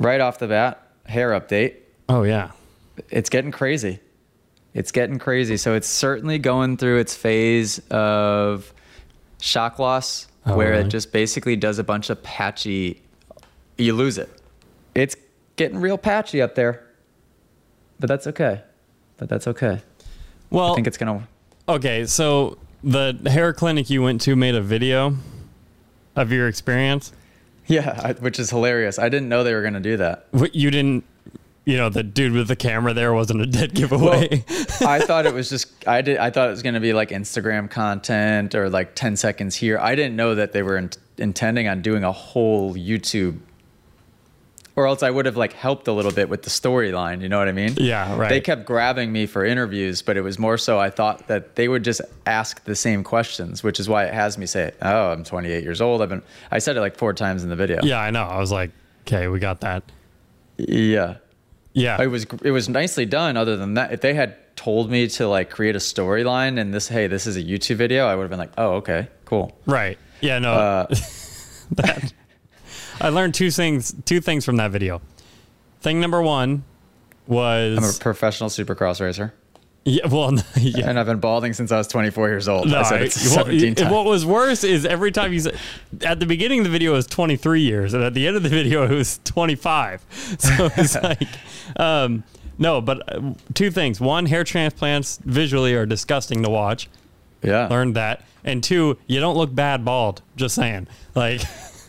right off the bat, hair update. Oh yeah. It's getting crazy. It's getting crazy. So it's certainly going through its phase of shock loss, Oh, where really? it just basically does a bunch of patchy. You lose it. It's getting real patchy up there, but that's okay. But that's okay. Well, I think it's gonna. okay. So the hair clinic you went to made a video of your experience. Yeah, I, which is hilarious. I didn't know they were gonna do that. What you didn't, you know, the dude with the camera there wasn't a dead giveaway. I thought it was just I did I thought it was going to be like Instagram content or like 10 seconds here. I didn't know that they were in, intending on doing a whole YouTube or else I would have like helped a little bit with the storyline, you know what I mean? Yeah, right. They kept grabbing me for interviews, but it was more so I thought that they would just ask the same questions, which is why it has me say, "Oh, I'm 28 years old." I've been I said it like 4 times in the video. yeah, I know. I was like, okay, we got that. Yeah. Yeah. it was it was nicely done other than that if they had told me to like create a storyline and this hey this is a youtube video i would have been like oh okay cool Right. Yeah, no. uh, that, I learned two things two things from that video. Thing number 1 was i'm a professional supercross racer yeah, well, yeah. and i've been balding since i was 24 years old No, i well, 17 times What was worse is every time you said at the beginning of the video it was 23 years, and at the end of the video it was 25. So it's like, um, no, but uh, two things: one, hair transplants visually are disgusting to watch. yeah Learned that, and two, you don't look bad bald. Just saying, like,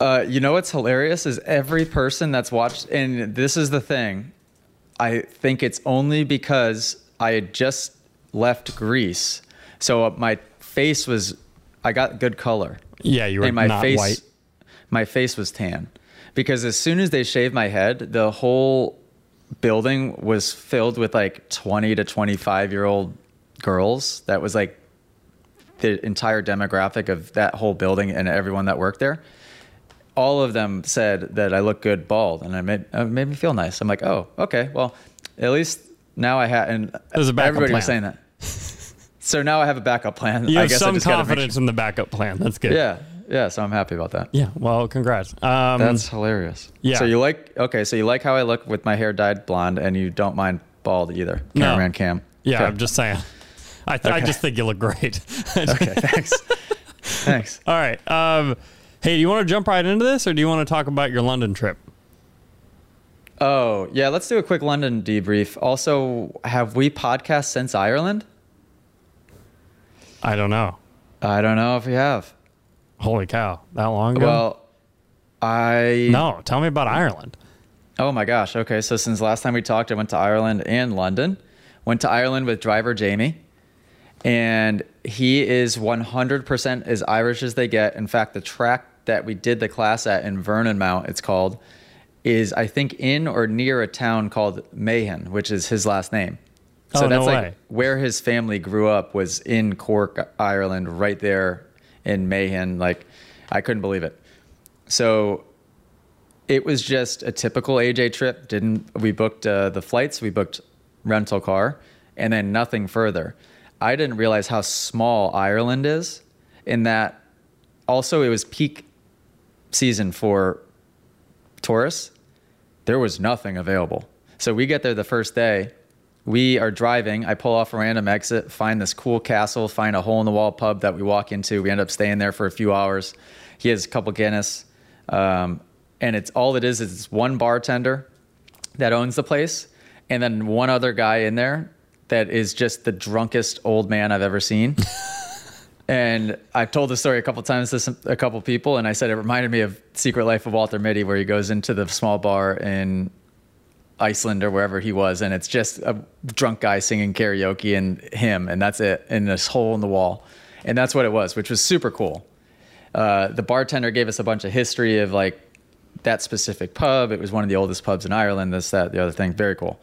uh, you know what's hilarious is every person that's watched and this is the thing i think it's only because i had just left greece. So uh, my face was i got good color. Yeah, you were and my not face white. my face was tan. Because as soon as they shaved my head the whole building was filled with like 20 to 25 year old girls. That was like the entire demographic of that whole building and everyone that worked there all of them said that I look good bald and I made it made me feel nice I'm like oh okay well at least now I had and There's a backup everybody was saying that so now I have a backup plan You I have guess some confidence in the backup plan. That's good. yeah, yeah. So I'm happy about that. Yeah. Well, congrats. Um, That's hilarious. yeah. So you like okay? So you like how I look with my hair dyed blonde, and you don't mind bald either. No. Cameraman Cam. yeah. Okay. I'm just saying. I, th- I just think you look great. okay. Thanks. thanks. All right. Um, hey, do you want to jump right into this, or do you want to talk about your London trip? Oh yeah. Let's do a quick London debrief. Also, have we podcast since Ireland? I don't know. I don't know if we have. Holy cow, that long ago? Well, I no. Tell me about Ireland. Oh my gosh. Okay. So since last time we talked, I went to Ireland and London. Went to Ireland with driver Jamie, and he is 100% as Irish as they get. In fact, the track that we did the class at in Vernon Mount, it's called, is I think in or near a town called Mahon, which is his last name. So Oh, no that's like way. where his family grew up was in Cork, Ireland, right there in Mahon. Like, I couldn't believe it. So it was just a typical AJ trip. Didn't we booked uh, the flights? We booked rental car, and then nothing further. I didn't realize how small Ireland is. In that, also it was peak season for tourists. There was nothing available. So we get there the first day. We are driving. I pull off a random exit, find this cool castle, find a hole in the wall pub that we walk into. We end up staying there for a few hours. He has a couple Guinness. Um, and it's all it is is one bartender that owns the place, and then one other guy in there that is just the drunkest old man I've ever seen. and I've told the story a couple times to some, a couple people, and I said it reminded me of Secret Life of Walter Mitty, where he goes into the small bar in Iceland or wherever he was, and it's just a drunk guy singing karaoke and him, and that's it, in this hole in the wall, and that's what it was, which was super cool. Uh, the bartender gave us a bunch of history of like that specific pub. It was one of the oldest pubs in Ireland. This, that, the other thing. Very cool.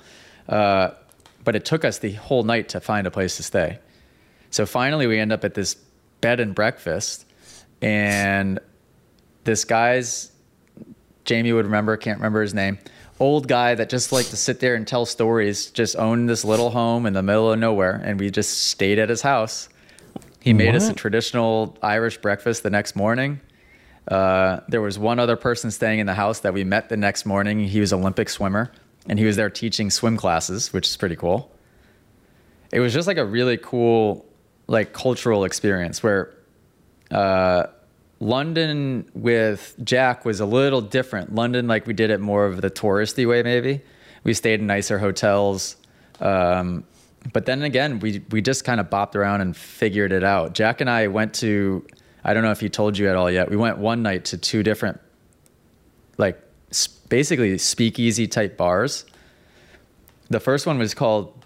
Uh, but it took us the whole night to find a place to stay. So finally, we end up at this bed and breakfast, and this guy's Jamie would remember, can't remember his name. Old guy that just liked to sit there and tell stories, just owned this little home in the middle of nowhere, and we just stayed at his house. He made us a traditional Irish breakfast the next morning. Uh, there was one other person staying in the house that we met the next morning. He was Olympic swimmer, and he was there teaching swim classes, which is pretty cool. It was just like a really cool, like cultural experience where uh, London with Jack was a little different. London, like we did it more of the touristy way, maybe. We stayed in nicer hotels. Um, but then again, we, we just kind of bopped around and figured it out. Jack and I went to, I don't know if he told you at all yet, we went one night to two different, like basically speakeasy type bars. The first one was called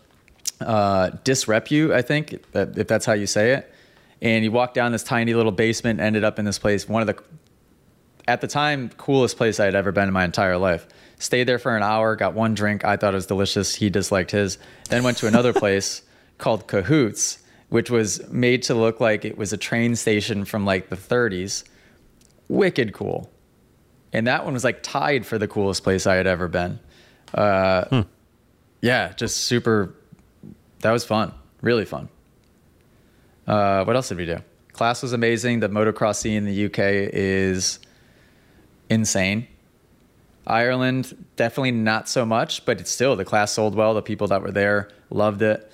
uh, Disrepu, I think, if that's how you say it. And you walk down this tiny little basement ended up in this place one of the at the time coolest place i had ever been in my entire life. Stayed there for an hour got one drink i thought it was delicious he disliked his. Then went to another place called cahoots which was made to look like it was a train station from like the 30s wicked cool and that one was like tied for the coolest place i had ever been uh, yeah just super that was fun really fun uh, what else did we do? Class was amazing. The motocross scene in the UK is insane. Ireland, definitely not so much, but it's still the class sold well. The people that were there loved it.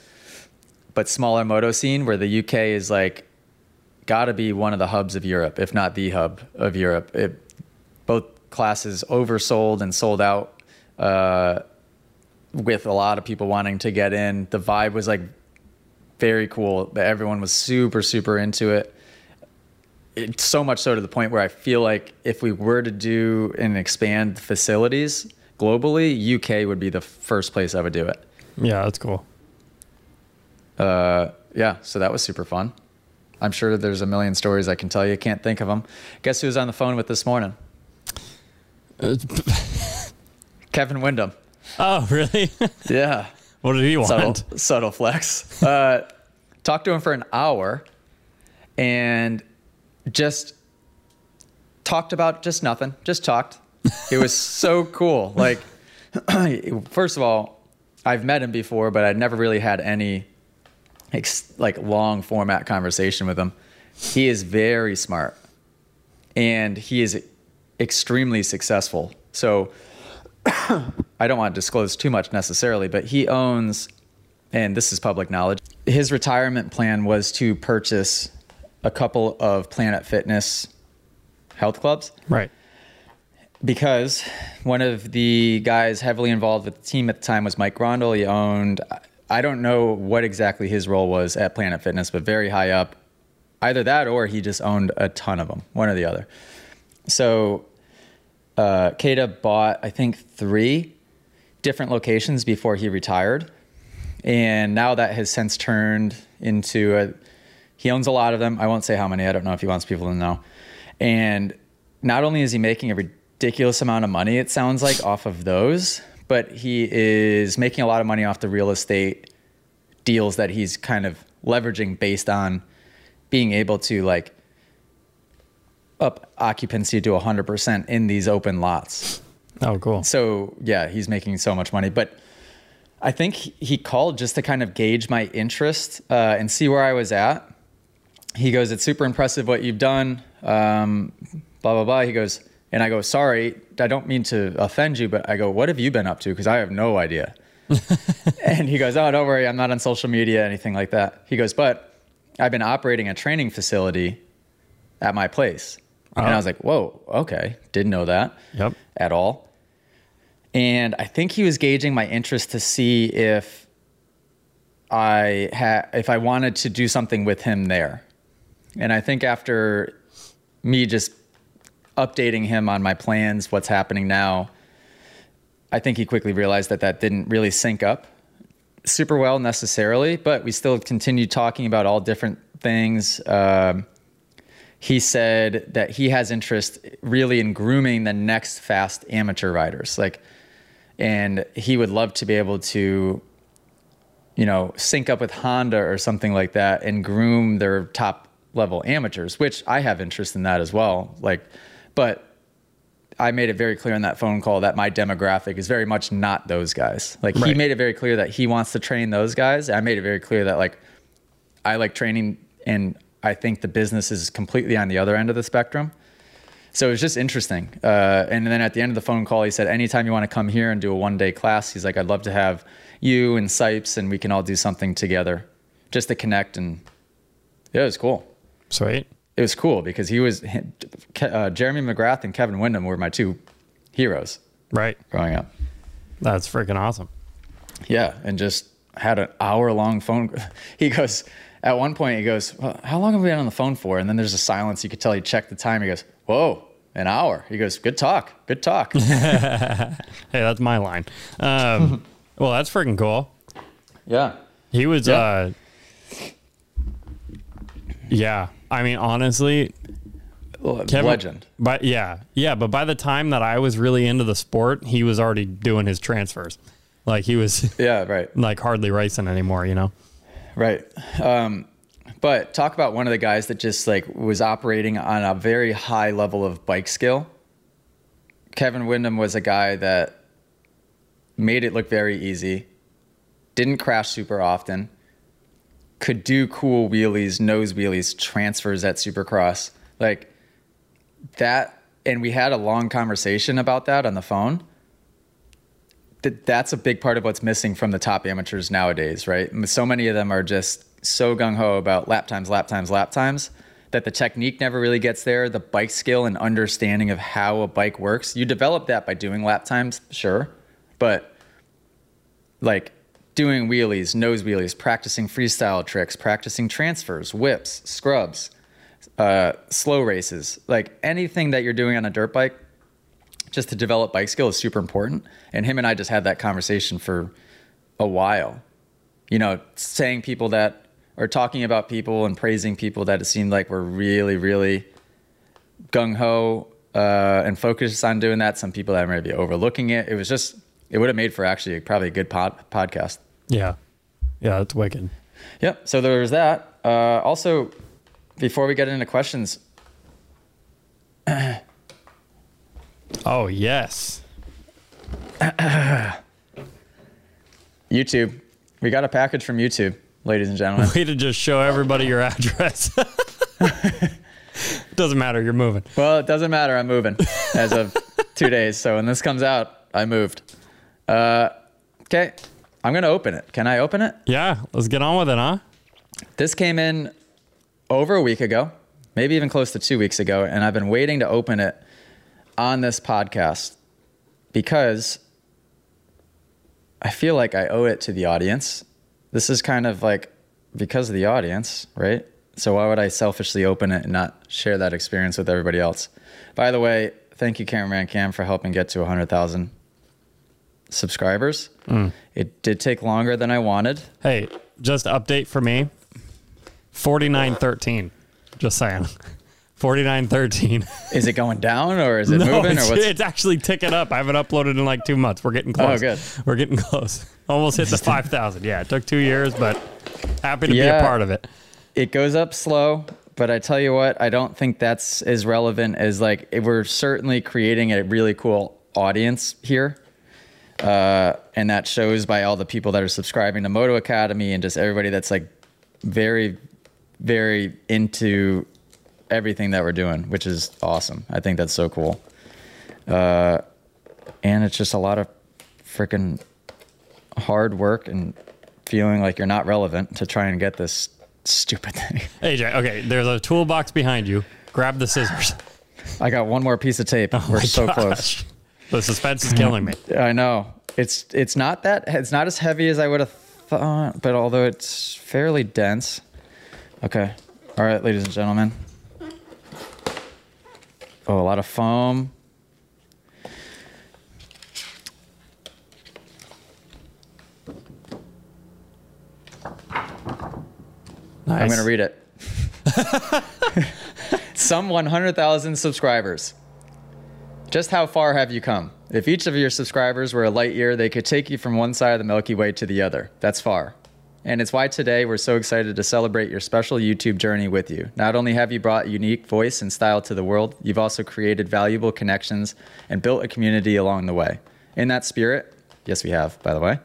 But smaller moto scene where the UK is like got to be one of the hubs of Europe, if not the hub of Europe. It, classes oversold and sold out uh, with a lot of people wanting to get in. The vibe was like very cool. But everyone was super, super into it. It's so much so to the point where I feel like if we were to do and expand facilities globally, UK would be the first place I would do it. Yeah, that's cool. Uh, yeah, so that was super fun. I'm sure there's a million stories I can tell you. Can't think of them. Guess who was on the phone with this morning? Kevin Windham. Oh, really? Yeah. what did he want? subtle, subtle flex. Uh, talked to him for an hour and just talked about just nothing, just talked. It was so cool. Like, first of all, I've met him before, but I'd never really had any like long format conversation with him. He is very smart and he is extremely successful. So I don't want to disclose too much necessarily, but he owns, and this is public knowledge, his retirement plan was to purchase a couple of Planet Fitness health clubs Right. because one of the guys heavily involved with the team at the time was Mike Grondahl. He owned, I don't know what exactly his role was at Planet Fitness, but very high up. Either that or he just owned a ton of them, one or the other. So uh, Kada bought, I think, three different locations before he retired. And now that has since turned into a, he owns a lot of them. I won't say how many. I don't know if he wants people to know. And not only is he making a ridiculous amount of money, it sounds like, off of those, but he is making a lot of money off the real estate deals that he's kind of leveraging based on being able to like up occupancy to 100% in these open lots. Oh, cool. So yeah, he's making so much money. But I think he called just to kind of gauge my interest uh, and see where I was at. He goes, "It's super impressive what you've done." Um, blah blah blah. He goes, and I go, "Sorry, I don't mean to offend you, but I go, what have you been up to? Because I have no idea." and he goes, "Oh, don't worry, I'm not on social media, anything like that." He goes, "But I've been operating a training facility at my place." And I was like, "Whoa, okay, didn't know that." Yep. at all. And I think he was gauging my interest to see if I had if I wanted to do something with him there. And I think after me just updating him on my plans, what's happening now, I think he quickly realized that that didn't really sync up super well necessarily, but we still continued talking about all different things. Um, he said that he has interest really in grooming the next fast amateur riders. Like and he would love to be able to you know sync up with honda or something like that and groom their top level amateurs which i have interest in that as well. Like but i made it very clear in that phone call that my demographic is very much not those guys. Like he made it very clear that he wants to train those guys. I made it very clear that like I like training, and I think the business is completely on the other end of the spectrum. So it was just interesting. Uh, and then at the end of the phone call, he said, anytime you want to come here and do a one day class, he's like, I'd love to have you and Sipes and we can all do something together just to connect. And yeah, it was cool. Sweet. It was cool because he was, uh, Jeremy McGrath and Kevin Windham were my two heroes Right. growing up. That's freaking awesome. Yeah, and just had an hour long phone. He goes at one point. He goes, well, "How long have we been on the phone for?" And then there's a silence. You could tell he checked the time. He goes, "Whoa, an hour." He goes, "Good talk, good talk." Hey, that's my line. Um, well, that's freaking cool. yeah, He was, Yeah. uh, yeah. I mean, honestly, Kevin, legend. But yeah, yeah. But by the time that I was really into the sport, he was already doing his transfers. Like he was Yeah, right, like hardly racing anymore. You know. Right. Um, but talk about one of the guys that just like was operating on a very high level of bike skill. Kevin Windham was a guy that made it look very easy, didn't crash super often, could do cool wheelies, nose wheelies, transfers at Supercross. Like that, and we had a long conversation about that on the phone. That that's a big part of what's missing from the top amateurs nowadays, right? So many of them are just so gung ho about lap times, lap times, lap times that the technique never really gets there. The bike skill and understanding of how a bike works, you develop that by doing lap times, sure, but like doing wheelies, nose wheelies, practicing freestyle tricks, practicing transfers, whips, scrubs, uh, slow races, like anything that you're doing on a dirt bike, just to develop bike skill is super important. And him and I just had that conversation for a while. You know, saying people that are talking about people and praising people that it seemed like were really, really gung ho uh, and focused on doing that. Some people that might be overlooking it. It was just, it would have made for actually probably a good pod, podcast. Yeah. Yeah, that's wicked. Yep. So there was that. Uh, also, before we get into questions, Oh yes. YouTube, we got a package from YouTube, ladies and gentlemen. Way to just show everybody your address. Doesn't matter. You're moving. well, it doesn't matter. I'm moving as of two days. So when this comes out, I moved. Uh, okay. I'm going to open it. Can I open it? Yeah. Let's get on with it, huh? This came in over a week ago, maybe even close to two weeks ago, and I've been waiting to open it on this podcast because I feel like I owe it to the audience. This is kind of like because of the audience, right? So why would I selfishly open it and not share that experience with everybody else? By the way, thank you, Cameraman Cam, for helping get to 100,000 subscribers. Mm. It did take longer than I wanted. Hey, just update for me. Forty nine thirteen. Just saying. Forty nine thirteen. Is it going down or is it moving it's, or what's it's actually ticking up. I haven't uploaded in like two months. We're getting close. Oh, good. We're getting close. Almost hit the five thousand. Yeah, it took two years, but happy to be a part of it. it goes up slow but i tell you what i don't think that's as relevant as like we're certainly creating a really cool audience here uh, and that shows by all the people that are subscribing to moto academy and just everybody that's like very very into everything that we're doing which is awesome i think that's so cool uh, and it's just a lot of freaking hard work and feeling like you're not relevant to try and get this stupid thing AJ, okay, there's a toolbox behind you. Grab the scissors. I got one more piece of tape. We're Oh My so close. The suspense is killing me. I know. It's it's not that it's not as heavy as I would have thought, but although it's fairly dense. Okay. All right, ladies and gentlemen. Oh, a lot of foam. Nice. I'm going to read it. Some 100,000 subscribers. Just how far have you come? If each of your subscribers were a light year, they could take you from one side of the Milky Way to the other. That's far. And it's why today we're so excited to celebrate your special YouTube journey with you. Not only have you brought unique voice and style to the world, you've also created valuable connections and built a community along the way. In that spirit, yes, we have, by the way.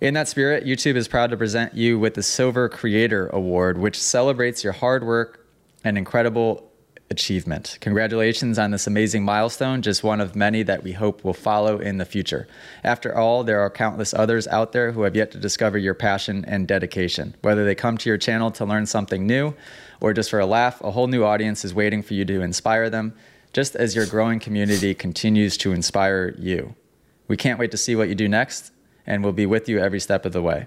In that spirit, YouTube is proud to present you with the Silver Creator Award, which celebrates your hard work and incredible achievement. Congratulations on this amazing milestone, just one of many that we hope will follow in the future. After all, there are countless others out there who have yet to discover your passion and dedication. Whether they come to your channel to learn something new or just for a laugh, a whole new audience is waiting for you to inspire them, just as your growing community continues to inspire you. We can't wait to see what you do next, and we'll be with you every step of the way.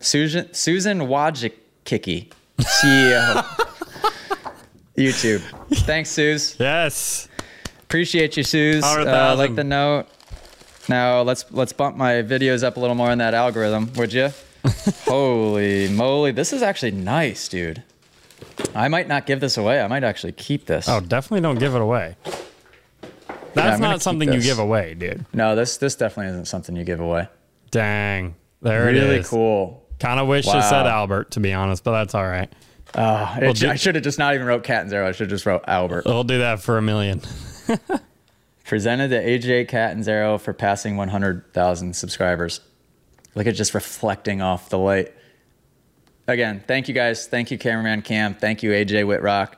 Susan, Susan Wojcicki, CEO. YouTube. Thanks, Suze. Yes. Appreciate you, Suze. Uh, like the note. Now let's let's bump my videos up a little more in that algorithm, would you? Holy moly, this is actually nice, dude. I might not give this away. I might actually keep this. Oh, definitely don't give it away. That's gonna not something you give away, dude. No, this this definitely isn't something you give away. Dang. There it Really cool. Kind of wish it said Albert, to be honest, but that's all right. Uh, Well, do- I should have just not even wrote Catanzaro. I should have just wrote Albert. We'll do that for a million. Presented to AJ Catanzaro for passing 100,000 subscribers. Look at just reflecting off the light. Again, thank you guys. Thank you, cameraman Cam. Thank you, AJ Whitrock.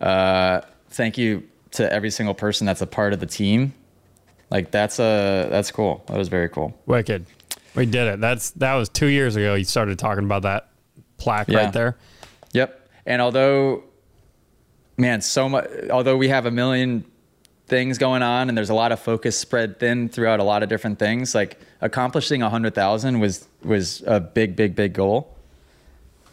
Uh, thank you to every single person that's a part of the team. Like that's a that's cool. That was very cool. Wicked. We did it. That's that was two years ago. You started talking about that plaque Yeah. right there. And although, man, so much, although we have a million things going on and there's a lot of focus spread thin throughout a lot of different things, like accomplishing a hundred thousand was, was a big, big, big goal.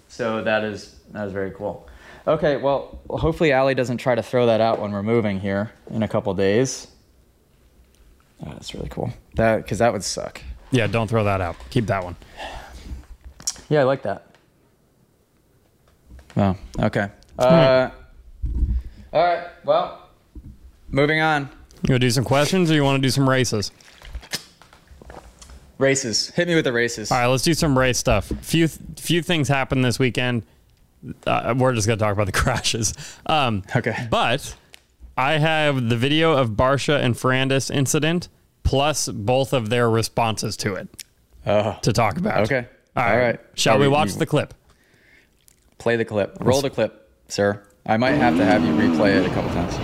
So that is, that is very cool. Okay. Well, hopefully Allie doesn't try to throw that out when we're moving here in a couple days. Oh, that's really cool. That, cause that would suck. Yeah, don't throw that out. Keep that one. Yeah, I like that. Wow. Okay. Uh, all right. Well, moving on. You want to do some questions or you want to do some races? Races. Hit me with the races. All right, let's do some race stuff. Few few things happened this weekend. Uh, we're just gonna talk about the crashes. Um, Okay. But I have the video of Barcia and Ferrandis incident plus both of their responses to it Oh, to talk about. okay. All right. All right. Shall Are we we- watch you- the clip? Play the clip. Roll the clip, sir. I might have to have you replay it a couple times.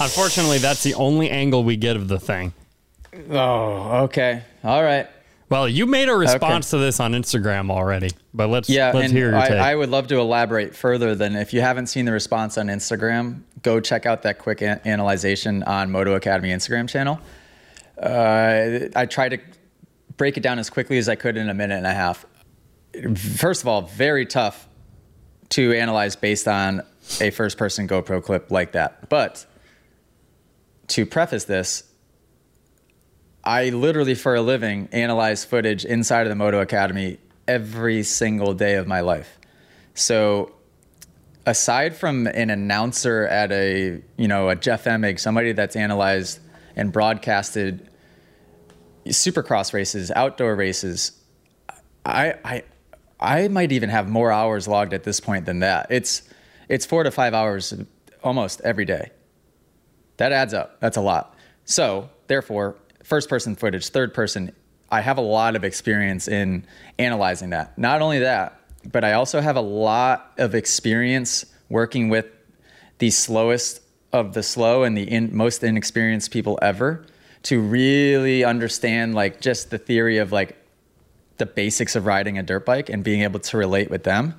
Unfortunately, that's the only angle we get of the thing. Oh, okay. All right. Well, you made a response to this on Instagram already, but let's Yeah, let's hear your I, take. I would love to elaborate further than if you haven't seen the response on Instagram, go check out that quick an- analyzation on Moto Academy Instagram channel. Uh, I tried to break it down as quickly as I could in a minute and a half. First of all, very tough to analyze based on a first person GoPro clip like that. But to preface this, I literally, for a living, analyze footage inside of the Moto Academy every single day of my life. So, aside from an announcer at a, you know, a Jeff Emig, somebody that's analyzed and broadcasted supercross races, outdoor races, I, I, I might even have more hours logged at this point than that. It's, it's four to five hours almost every day. That adds up. That's a lot. So, therefore, first person footage, third person, I have a lot of experience in analyzing that. Not only that, but I also have a lot of experience working with the slowest of the slow and the in, most inexperienced people ever to really understand like just the theory of like the basics of riding a dirt bike and being able to relate with them.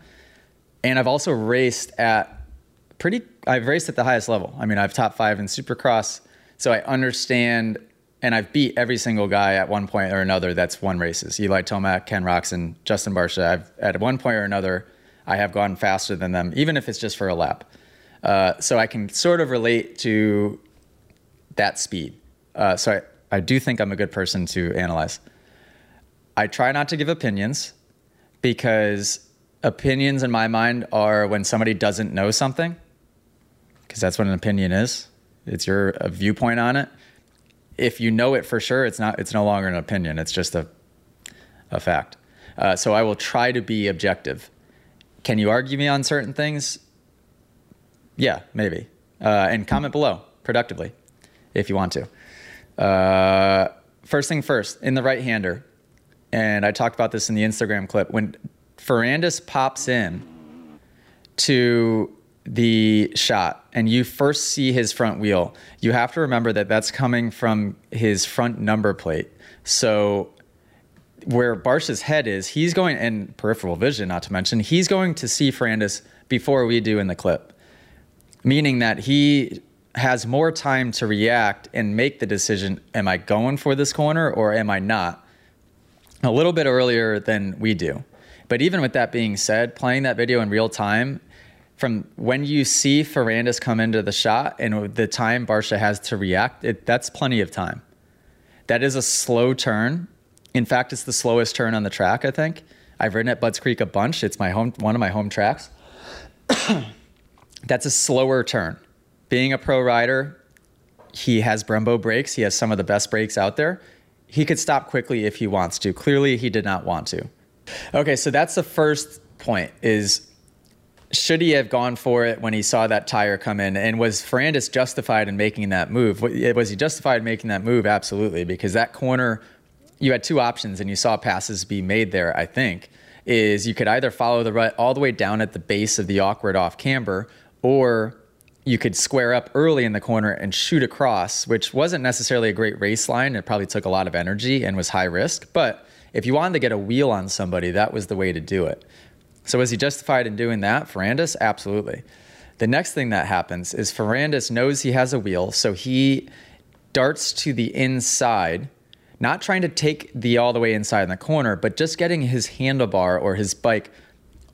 And I've also raced at pretty I've raced at the highest level. I mean, I've top 5 in Supercross, so I understand and I've beat every single guy at one point or another that's won races. Eli Tomac, Ken Roczen, Justin Barcia. I've at one point or another I have gone faster than them, even if it's just for a lap. Uh, so I can sort of relate to that speed. Uh, so I, I do think I'm a good person to analyze. I try not to give opinions because opinions in my mind are when somebody doesn't know something, because that's what an opinion is. It's your viewpoint on it. If you know it for sure, it's not. It's no longer an opinion. It's just a a fact. Uh, so I will try to be objective. Can you argue me on certain things? Yeah, maybe. Uh, and comment below productively if you want to. Uh, first thing first, in the right hander, and I talked about this in the Instagram clip, when Ferrandis pops in to the shot and you first see his front wheel, you have to remember that that's coming from his front number plate. So where Barcia's head is, he's going in peripheral vision, not to mention, he's going to see Ferrandis before we do in the clip, meaning that he has more time to react and make the decision: Am I going for this corner or am I not? A little bit earlier than we do. But even with that being said, playing that video in real time, from when you see Ferrandis come into the shot and the time Barcia has to react, it, that's plenty of time. That is a slow turn. In fact, it's the slowest turn on the track, I think. I've ridden at Budds Creek a bunch. It's my home, one of my home tracks. that's a slower turn. Being a pro rider, he has Brembo brakes. He has some of the best brakes out there. He could stop quickly if he wants to. Clearly, he did not want to. Okay, so that's the first point is should he have gone for it when he saw that tire come in? And was Ferrandis justified in making that move? Was he justified in making that move? Absolutely, because that corner, you had two options, and you saw passes be made there. I think is you could either follow the rut all the way down at the base of the awkward off camber, or you could square up early in the corner and shoot across, which wasn't necessarily a great race line. It probably took a lot of energy and was high risk, but if you wanted to get a wheel on somebody, that was the way to do it. So was he justified in doing that? Ferrandis? Absolutely. The next thing that happens is Ferrandis knows he has a wheel, so he darts to the inside, not trying to take the all the way inside in the corner, but just getting his handlebar or his bike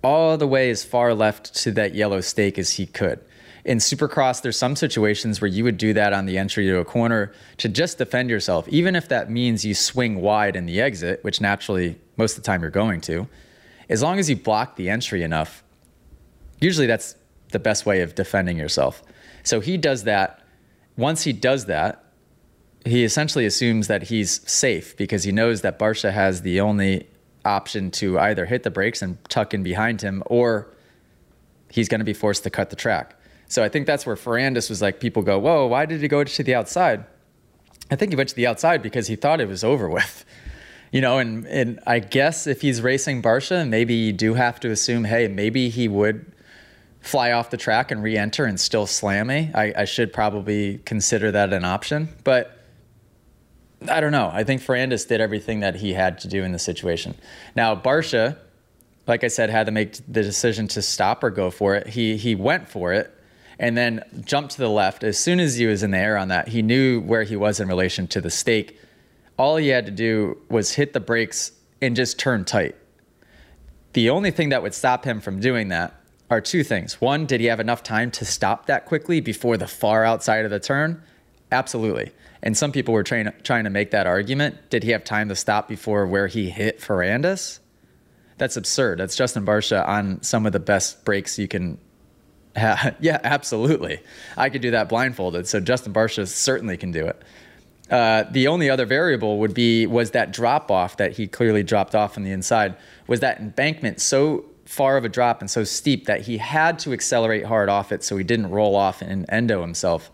all the way as far left to that yellow stake as he could. In Supercross, there's some situations where you would do that on the entry to a corner to just defend yourself, even if that means you swing wide in the exit, which naturally most of the time you're going to as long as you block the entry enough, usually that's the best way of defending yourself. So he does that. Once he does that, he essentially assumes that he's safe because he knows that Barcia has the only option to either hit the brakes and tuck in behind him or he's going to be forced to cut the track. So I think that's where Ferrandis was like, people go, whoa, why did he go to the outside? I think he went to the outside because he thought it was over with you know, and and I guess if he's racing Barcia, maybe you do have to assume, hey, maybe he would fly off the track and re-enter and still slam me. I, I should probably consider that an option, but I don't know. I think Ferrandis did everything that he had to do in the situation. Now Barcia, like I said, had to make the decision to stop or go for it. He he went for it and then jumped to the left. As soon as he was in the air on that, he knew where he was in relation to the stake all he had to do was hit the brakes and just turn tight. The only thing that would stop him from doing that are two things. One, did he have enough time to stop that quickly before the far outside of the turn? Absolutely. And some people were trying, trying to make that argument. Did he have time to stop before where he hit Ferrandis? That's absurd. That's Justin Barcia on some of the best brakes you can have. yeah, absolutely. I could do that blindfolded. So Justin Barcia certainly can do it. Uh, the only other variable would be was that drop off that he clearly dropped off on the inside. Was that embankment so far of a drop and so steep that he had to accelerate hard off it so he didn't roll off and endo himself?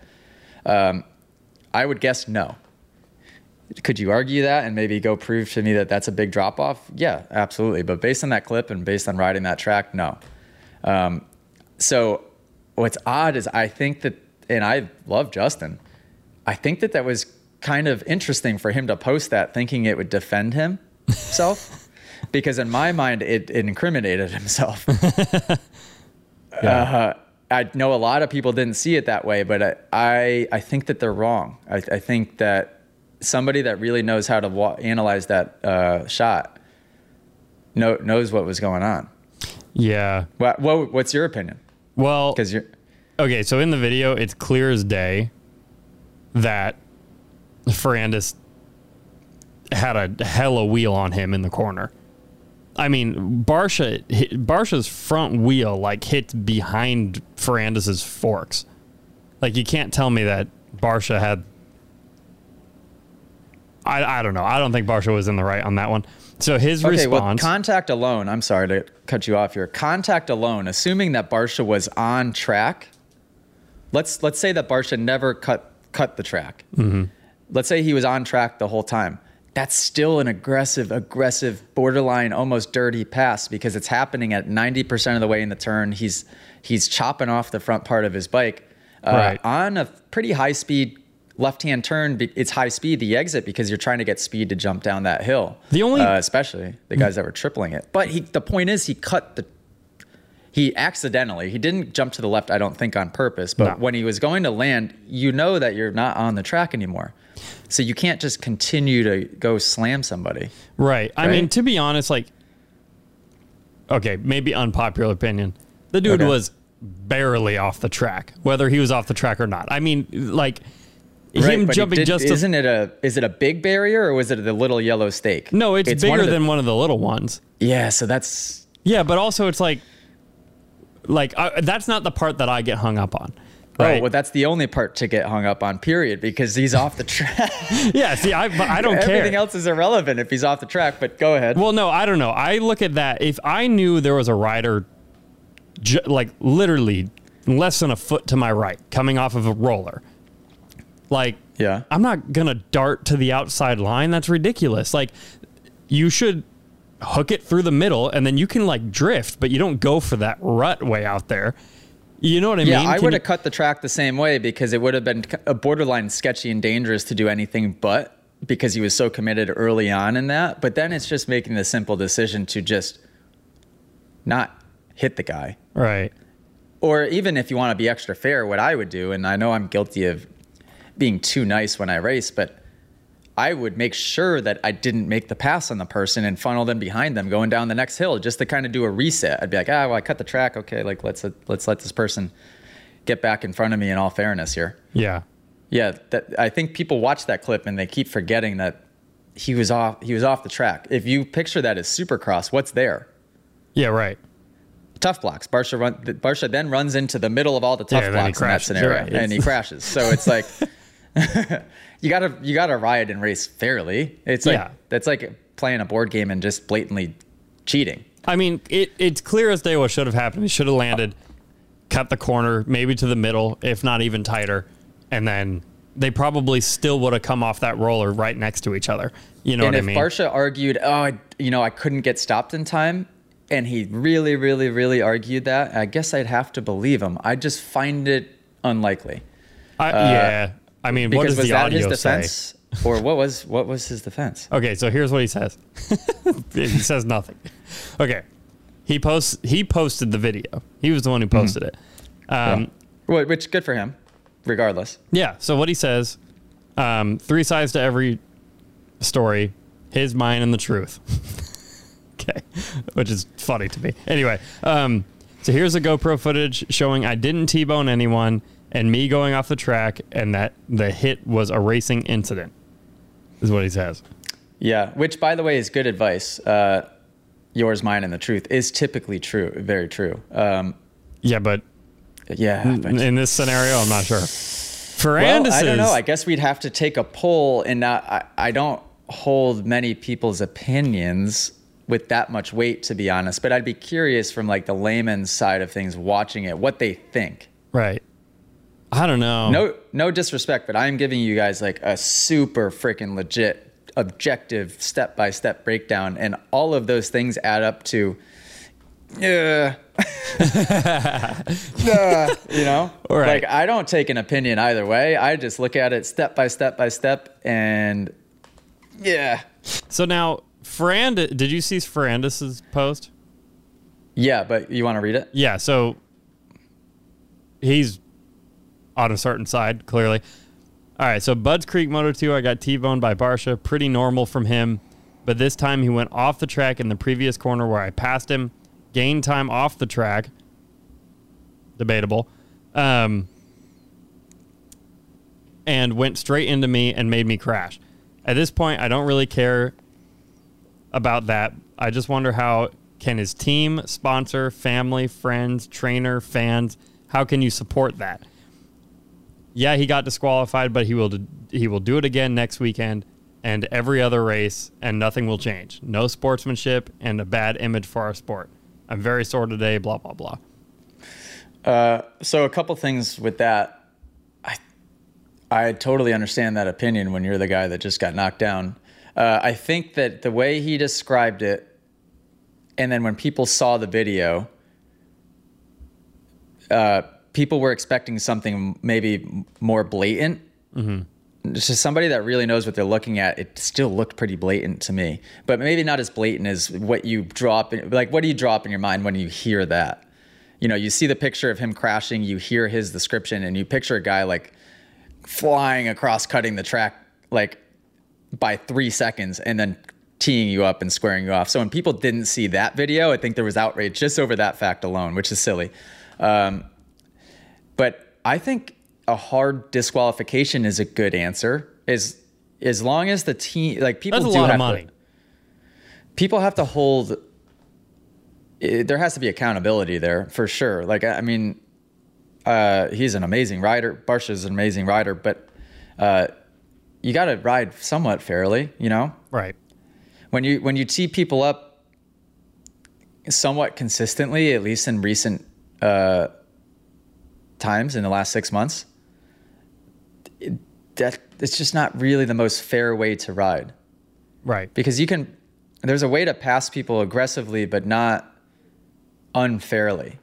Um, I would guess no. Could you argue that and maybe go prove to me that that's a big drop off? Yeah, absolutely. But based on that clip and based on riding that track, no. Um, so what's odd is I think that, and I love Justin. I think that that was kind of interesting for him to post that thinking it would defend himself because in my mind it, it incriminated himself. Yeah. uh, i know a lot of people didn't see it that way but i, I, I think that they're wrong. I, I, think that somebody that really knows how to wa- analyze that uh, shot know, knows what was going on. Yeah. What, what, what's your opinion? Well because you're okay so in the video it's clear as day that Ferrandis had a hella wheel on him in the corner. I mean, Barcia Barcia's front wheel like hit behind Ferrandis's forks. Like you can't tell me that Barcia had. I, I don't know. I don't think Barcia was in the right on that one. So his okay, response. Well, contact alone. I'm sorry to cut you off here. Contact alone, assuming that Barcia was on track, let's let's say that Barcia never cut cut the track. Mm-hmm. Let's say he was on track the whole time. That's still an aggressive, aggressive, borderline, almost dirty pass because it's happening at 90% of the way in the turn. He's he's chopping off the front part of his bike uh, Right. on a pretty high speed left-hand turn. It's high speed the exit because you're trying to get speed to jump down that hill. The only- uh, especially the guys that were tripling it. But he, the point is, he cut the he accidentally he didn't jump to the left i don't think on purpose but No. when he was going to land you know that you're not on the track anymore so you can't just continue to go slam somebody Right. I mean, to be honest, like, okay, maybe unpopular opinion. The dude Okay. was barely off the track, whether he was off the track or not. I mean, like, Right, him jumping did- just isn't it a is it a big barrier or was it the little yellow stake no, it's, one bigger of the- than one of the little ones. yeah so that's Yeah, but also it's like, like that's not the part that I get hung up on. Oh, right. oh well that's the only part to get hung up on period because he's off the track yeah. See, I, I don't care. everything else is irrelevant if he's off the track but go ahead Well, no, I don't know. I look at that. If I knew there was a rider, like literally less than a foot to my right, coming off of a roller, like, Yeah. I'm not gonna dart to the outside line. That's ridiculous. Like, you should hook it through the middle, and then you can like drift, but you don't go for that rut way out there. You know what I Yeah, mean? I Can would you- have cut the track the same way because it would have been a borderline sketchy and dangerous to do anything but because he was so committed early on in that. But then it's just making the simple decision to just not hit the guy. right. Or even if you want to be extra fair, what I would do, and I know I'm guilty of being too nice when I race, but I would make sure that I didn't make the pass on the person and funnel them behind them going down the next hill just to kind of do a reset. I'd be like, ah, well, I cut the track. Okay, like let's let's let this person get back in front of me in all fairness here. Yeah. Yeah, that I think people watch that clip and they keep forgetting that he was off he was off the track. If you picture that as supercross, what's there? Yeah. Right. tough blocks. Barcia run. Barcia then runs into the middle of all the tough Yeah, blocks in that scenario, Right. and he crashes. So it's like you gotta you gotta ride and race fairly. It's like Yeah. that's like playing a board game and just blatantly cheating. I mean, it, it's clear as day what should have happened. He should have landed, cut the corner, maybe to the middle, if not even tighter, and then they probably still would have come off that roller right next to each other. You know and what if I mean? If Barcia argued, oh, I, you know, I couldn't get stopped in time, and he really, really, really argued that, I guess I'd have to believe him. I just find it unlikely. I, uh, yeah. I mean, what does was the that audio his say? defense, or what was what was his defense? Okay, so here's what he says. he says nothing. Okay, he posts. He posted the video. He was the one who posted it. Um, Well, which good for him, regardless. Yeah. So what he says, um, three sides to every story, his, mine, and the truth. okay, which is funny to me. Anyway, um, so here's the GoPro footage showing I didn't T-bone anyone and me going off the track, and that the hit was a racing incident. Is what he says. Yeah, which by the way is good advice. Uh, yours, mine, and the truth is typically true, very true. Um, Yeah, but yeah, but, in this scenario, I'm not sure. Ferrandis well, I don't know. I guess we'd have to take a poll, and not, I, I don't hold many people's opinions with that much weight, to be honest. But I'd be curious from like the layman's side of things, watching it, what they think. right. I don't know. No, no disrespect, but I'm giving you guys like a super freaking legit, objective, step by step breakdown, and all of those things add up to, yeah, yeah, you know, right. like I don't take an opinion either way. I just look at it step by step by step, and yeah, So now, Ferrandis, did you see Ferrandis's post? yeah. But you want to read it? Yeah, so he's on a certain side, clearly. All right, so Budds Creek Moto 2, I got T-boned by Barcia. Pretty normal from him. But this time he went off the track in the previous corner where I passed him, gained time off the track. Debatable. Um, and went straight into me and made me crash. At this point, I don't really care about that. I just wonder how can his team, sponsor, family, friends, trainer, fans, how can you support that? Yeah, he got disqualified, but he will he will do it again next weekend and every other race and nothing will change. No sportsmanship and a bad image for our sport. I'm very sore today, blah blah blah. Uh, so a couple things with that. I totally understand that opinion when you're the guy that just got knocked down. Uh, I think that the way he described it, and then when people saw the video, uh, people were expecting something maybe more blatant. It's just somebody that really knows what they're looking at. It still looked pretty blatant to me, but maybe not as blatant as what you drop. In, like, what do you drop in your mind when you hear that? You know, you see the picture of him crashing, you hear his description, and you picture a guy like flying across, cutting the track like by three seconds, and then teeing you up and squaring you off. So when people didn't see that video, I think there was outrage just over that fact alone, which is silly. Um, I think a hard disqualification is a good answer. Is as long as the team like people That's a do lot of have money. To, people have to hold. eh, There has to be accountability there for sure. Like I I mean, uh, he's an amazing rider. Barcia is an amazing rider, but uh, you got to ride somewhat fairly. You know, Right. when you when you tee people up somewhat consistently, at least in recent uh, times in the last six months, it- that it's just not really the most fair way to ride Right. because you can. There's a way to pass people aggressively, but not unfairly.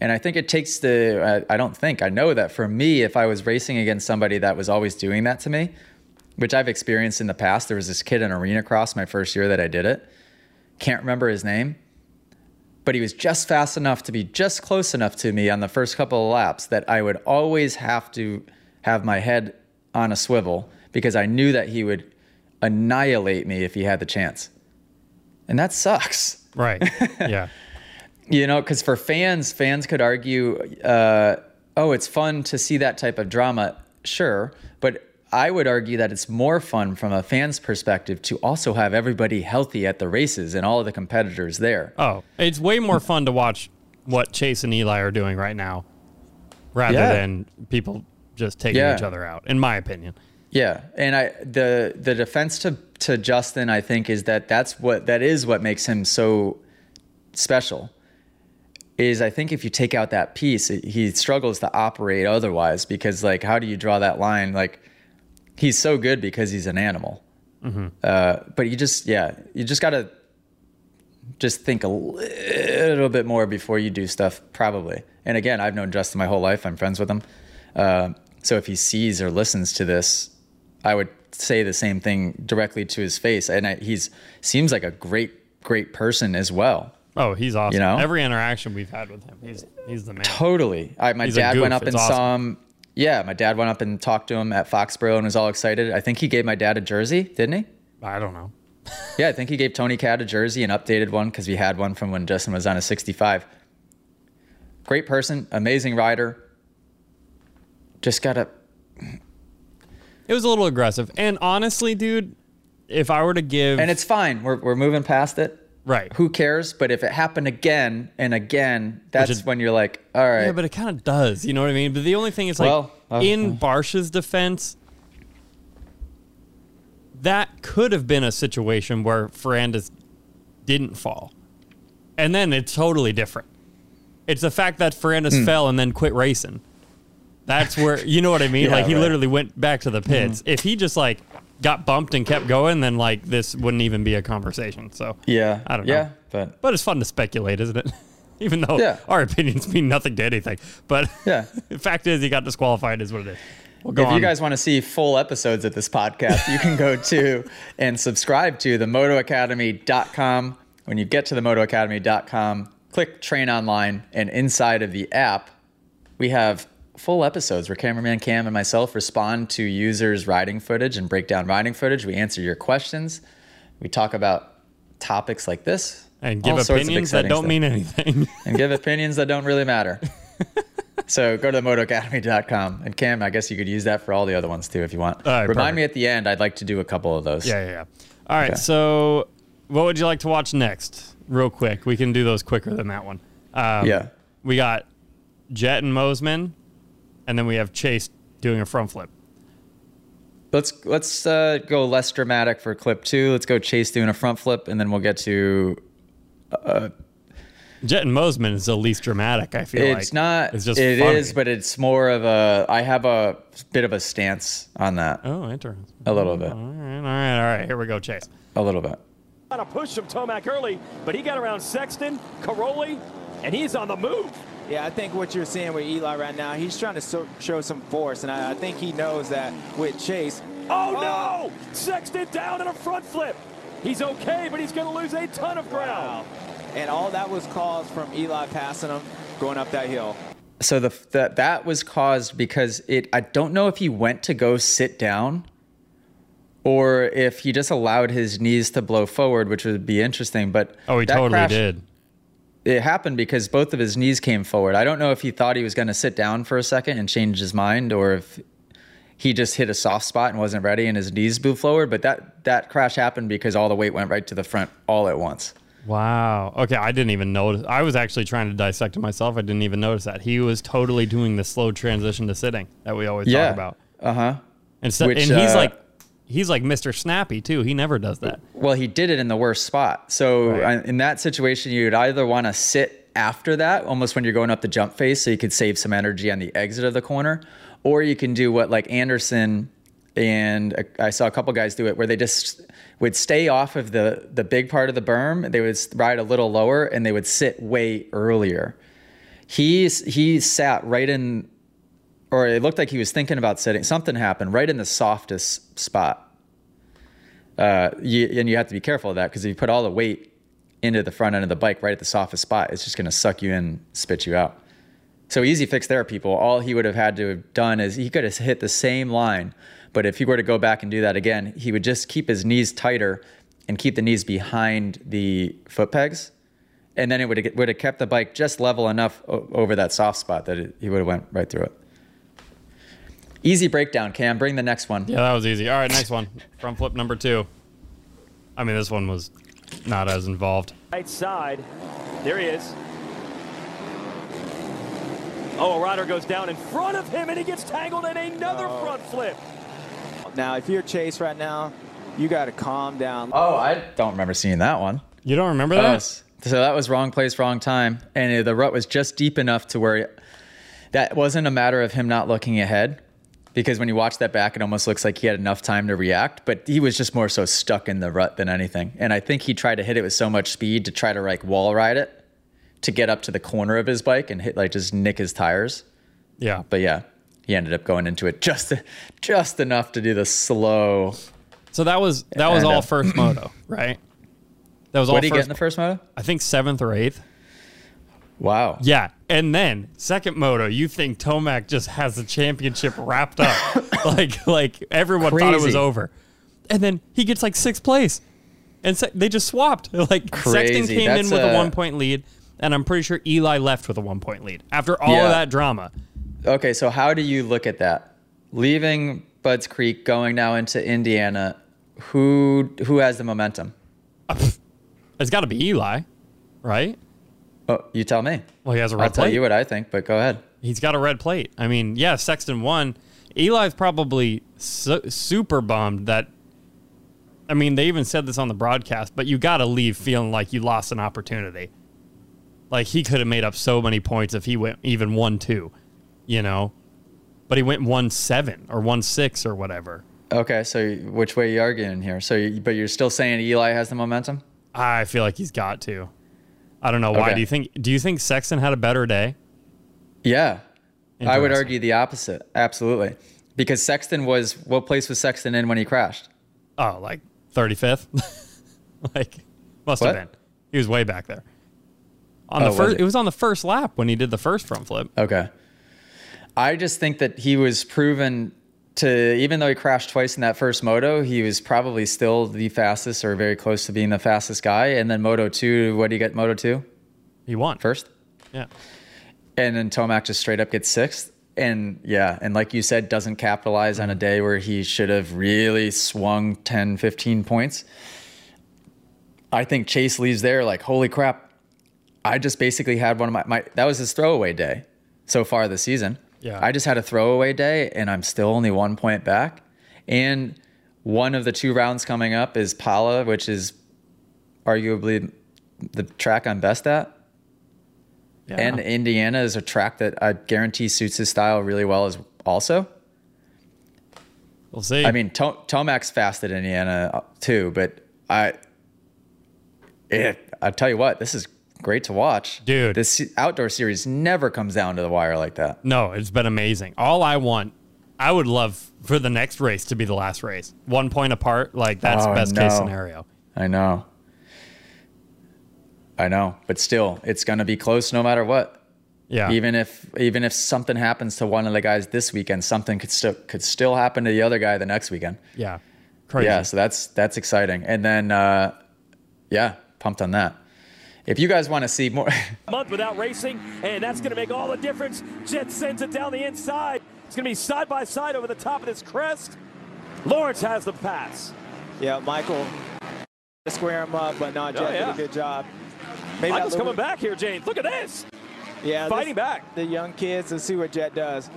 And I think it takes the. I, I don't think I know that for me, if I was racing against somebody that was always doing that to me, which I've experienced in the past. There was this kid in arena cross my first year that I did it. Can't remember his name, but he was just fast enough to be just close enough to me on the first couple of laps that I would always have to have my head on a swivel because I knew that he would annihilate me if he had the chance. And that sucks. Right. yeah. You know, because for fans, fans could argue, uh, oh, it's fun to see that type of drama. Sure. But I would argue that it's more fun from a fan's perspective to also have everybody healthy at the races and all of the competitors there. Oh, it's way more fun to watch what Chase and Eli are doing right now rather Yeah. than people just taking Yeah. each other out, in my opinion. Yeah, and I the the defense to to Justin, I think, is that that's what that is what makes him so special. Is I think if you take out that piece, it, he struggles to operate otherwise because like how do you draw that line? Like he's so good because he's an animal, uh, but you just yeah you just gotta just think a little bit more before you do stuff probably. And again, I've known Justin my whole life. I'm friends with him. Uh, so if he sees or listens to this, I would say the same thing directly to his face. And I, he's seems like a great, great person as well. Oh, he's awesome. You know? Every interaction we've had with him, he's he's the man. Totally. I, my He's dad went up and It's saw him. Yeah, my dad went up and talked to him at Foxborough and was all excited. I think he gave my dad a jersey, didn't he? I don't know. Yeah, I think he gave Tony Cat a jersey, an updated one, because we had one from when Justin was on a 65. Great person, amazing rider. Just gotta, It was a little aggressive. And honestly, dude, if I were to give and it's fine. We're, we're moving past it. Right. Who cares? But if it happened again and again, that's is- when you're like, all right. Yeah, but it kind of does. You know what I mean? But the only thing is, like, Well, uh, in Barcia's defense, that could have been a situation where Ferrandis didn't fall. And then it's totally different. It's the fact that Ferrandis Hmm. fell and then quit racing. That's where, you know what I mean? Yeah, like, he right. Literally went back to the pits. If he just, like, got bumped and kept going, then, like, this wouldn't even be a conversation. So, yeah. I don't know. Yeah, but but it's fun to speculate, isn't it? Even though Yeah. our opinions mean nothing to anything. But Yeah. the fact is, he got disqualified, is what it is. We'll go if on. you guys want to see full episodes of this podcast, you can go to and subscribe to the motoacademy.com. When you get to the motoacademy.com, click train online, and inside of the app, we have full episodes where cameraman Cam and myself respond to users' riding footage and break down riding footage. We answer your questions. We talk about topics like this and give opinions that don't stuff mean anything. and give opinions that don't really matter. so go to motoacademy.com. And Cam, I guess you could use that for all the other ones too if you want. Right, Remind perfect. me at the end. I'd like to do a couple of those. yeah, yeah, yeah. All right. Okay. So, what would you like to watch next? Real quick. We can do those quicker than that one. Um, Yeah. We got Jet and Mosiman, and then we have Chase doing a front flip. Let's let's uh, go less dramatic for clip two. Let's go Chase doing a front flip, and then we'll get to uh, Jet and Mosiman is the least dramatic. I feel like It's not. It's just It funny. is, but it's more of a. I have a bit of a stance on that. oh, interesting. A little bit. All right, all right, all right. Here we go, Chase. A little bit. Trying to push from Tomac early, but he got around Sexton, Caroli, and he's on the move. Yeah, I think what you're seeing with Eli right now, he's trying to so, show some force, and I, I think he knows that with Chase. Oh uh, no! Sexton down in a front flip. He's okay, but he's going to lose a ton of ground. And all that was caused from Eli passing him going up that hill. So the that that was caused because it. I don't know if he went to go sit down, or if he just allowed his knees to blow forward, which would be interesting. But Oh, he totally crash- did. It happened because both of his knees came forward. I don't know if he thought he was going to sit down for a second and change his mind, or if he just hit a soft spot and wasn't ready and his knees moved forward. But that that crash happened because all the weight went right to the front all at once. Wow. Okay, I didn't even notice. I was actually trying to dissect it myself. I didn't even notice that he was totally doing the slow transition to sitting that we always Yeah. talk about. Uh huh. And, so, Which, and he's uh, like, he's like Mr. Snappy too. He never does that. Well, he did it in the worst spot. So Right. in that situation, you'd either want to sit after that, almost when you're going up the jump face, so you could save some energy on the exit of the corner, or you can do what like Anderson and uh, I saw a couple guys do it, where they just would stay off of the the big part of the berm. They would ride a little lower and they would sit way earlier. He's he sat right in, or it looked like he was thinking about sitting. Something happened right in the softest spot uh, you, and you have to be careful of that because if you put all the weight into the front end of the bike right at the softest spot, it's just going to suck you in, spit you out. So easy fix there, people. All he would have had to have done is he could have hit the same line, but if he were to go back and do that again, he would just keep his knees tighter and keep the knees behind the foot pegs, and then it would have, would have kept the bike just level enough over that soft spot that it, he would have went right through it. Easy breakdown, Cam. Bring the next one. Yeah, that was easy. All right, next one. Front flip number two. I mean, this one was not as involved. Right side. There he is. Oh, a rider goes down in front of him, and he gets tangled in another oh. front flip. Now, if you're Chase right now, you got to calm down. Oh, I don't remember seeing that one. You don't remember That that? so that was wrong place, wrong time, and the rut was just deep enough to where that wasn't a matter of him not looking ahead, because when you watch that back, it almost looks like he had enough time to react, but he was just more so stuck in the rut than anything. And I think he tried to hit it with so much speed to try to like wall ride it to get up to the corner of his bike and hit like just nick his tires. yeah. But yeah, he ended up going into it just just enough to do the slow. So that was that was all uh, first moto, right? That was all What did he get in the first moto? I think seventh or eighth. Wow. Yeah, and then second moto, you think Tomac just has the championship wrapped up, like like everyone thought it was over, and then he gets like sixth place, and se- they just swapped. Like Sexton came That's in with a a- one point lead, and I'm pretty sure Eli left with a one point lead after all Yeah. of that drama. Okay, so how do you look at that? Leaving Budds Creek, going now into Indiana, who who has the momentum? It's got to be Eli, right? Oh, you tell me. Well, he has a red plate. I'll tell you what I think, but go ahead. He's got a red plate. I mean, yeah, Sexton won. Eli's probably su- super bummed that. I mean, they even said this on the broadcast, but you got to leave feeling like you lost an opportunity. Like he could have made up so many points if he went even one two, you know, but he went one seven or one six or whatever. Okay, so which way are you arguing here? So, you, but you're still saying Eli has the momentum? I feel like he's got to. I don't know why. Okay. Do you think? Do you think Sexton had a better day? Yeah, I would argue the opposite. Absolutely, because Sexton was what place was Sexton in when he crashed? Oh, like thirty fifth. like must have been. He was way back there. On oh, the Oh, was first, it? it was on the first lap when he did the first front flip. Okay. I just think that he was proven to, even though he crashed twice in that first moto, he was probably still the fastest or very close to being the fastest guy. And then Moto 2, what do you get Moto 2 He won first? Yeah, And then Tomac just straight up gets sixth. And yeah, and like you said, doesn't capitalize on a mm-hmm. day where he should have really swung 10, 15 points. I think Chase leaves there like, holy crap. I just basically had one of my, my that was his throwaway day so far this season. Yeah. I just had a throwaway day and I'm still only one point back. And one of the two rounds coming up is Pala, which is arguably the track I'm best at. Yeah. And Indiana is a track that I guarantee suits his style really well as also. We'll see. I mean, to- Tomac's fast at Indiana uh, too, but I, it, I tell you what, this is great to watch, Dude. This outdoor series never comes down to the wire like that. no, it's been amazing. All I want, I would love for the next race to be the last race. One point apart, like that's Oh, best case scenario. I know, I know, but still, it's gonna be close no matter what. Yeah. Even if even if something happens to one of the guys this weekend, something could still could still happen to the other guy the next weekend. yeah. Crazy. Yeah, so that's that's exciting. And then uh, yeah, pumped on that. If you guys want to see more, month without racing, and that's going to make all the difference. Jet sends it down the inside. It's going to be side by side over the top of this crest. Lawrence has the pass. Yeah, Michael square him up, but not Jet Oh, yeah. did a good job. Maybe Michael's that coming little- back here, James. Look at this. Yeah, fighting this- back. The young kids. Let's see what Jet does.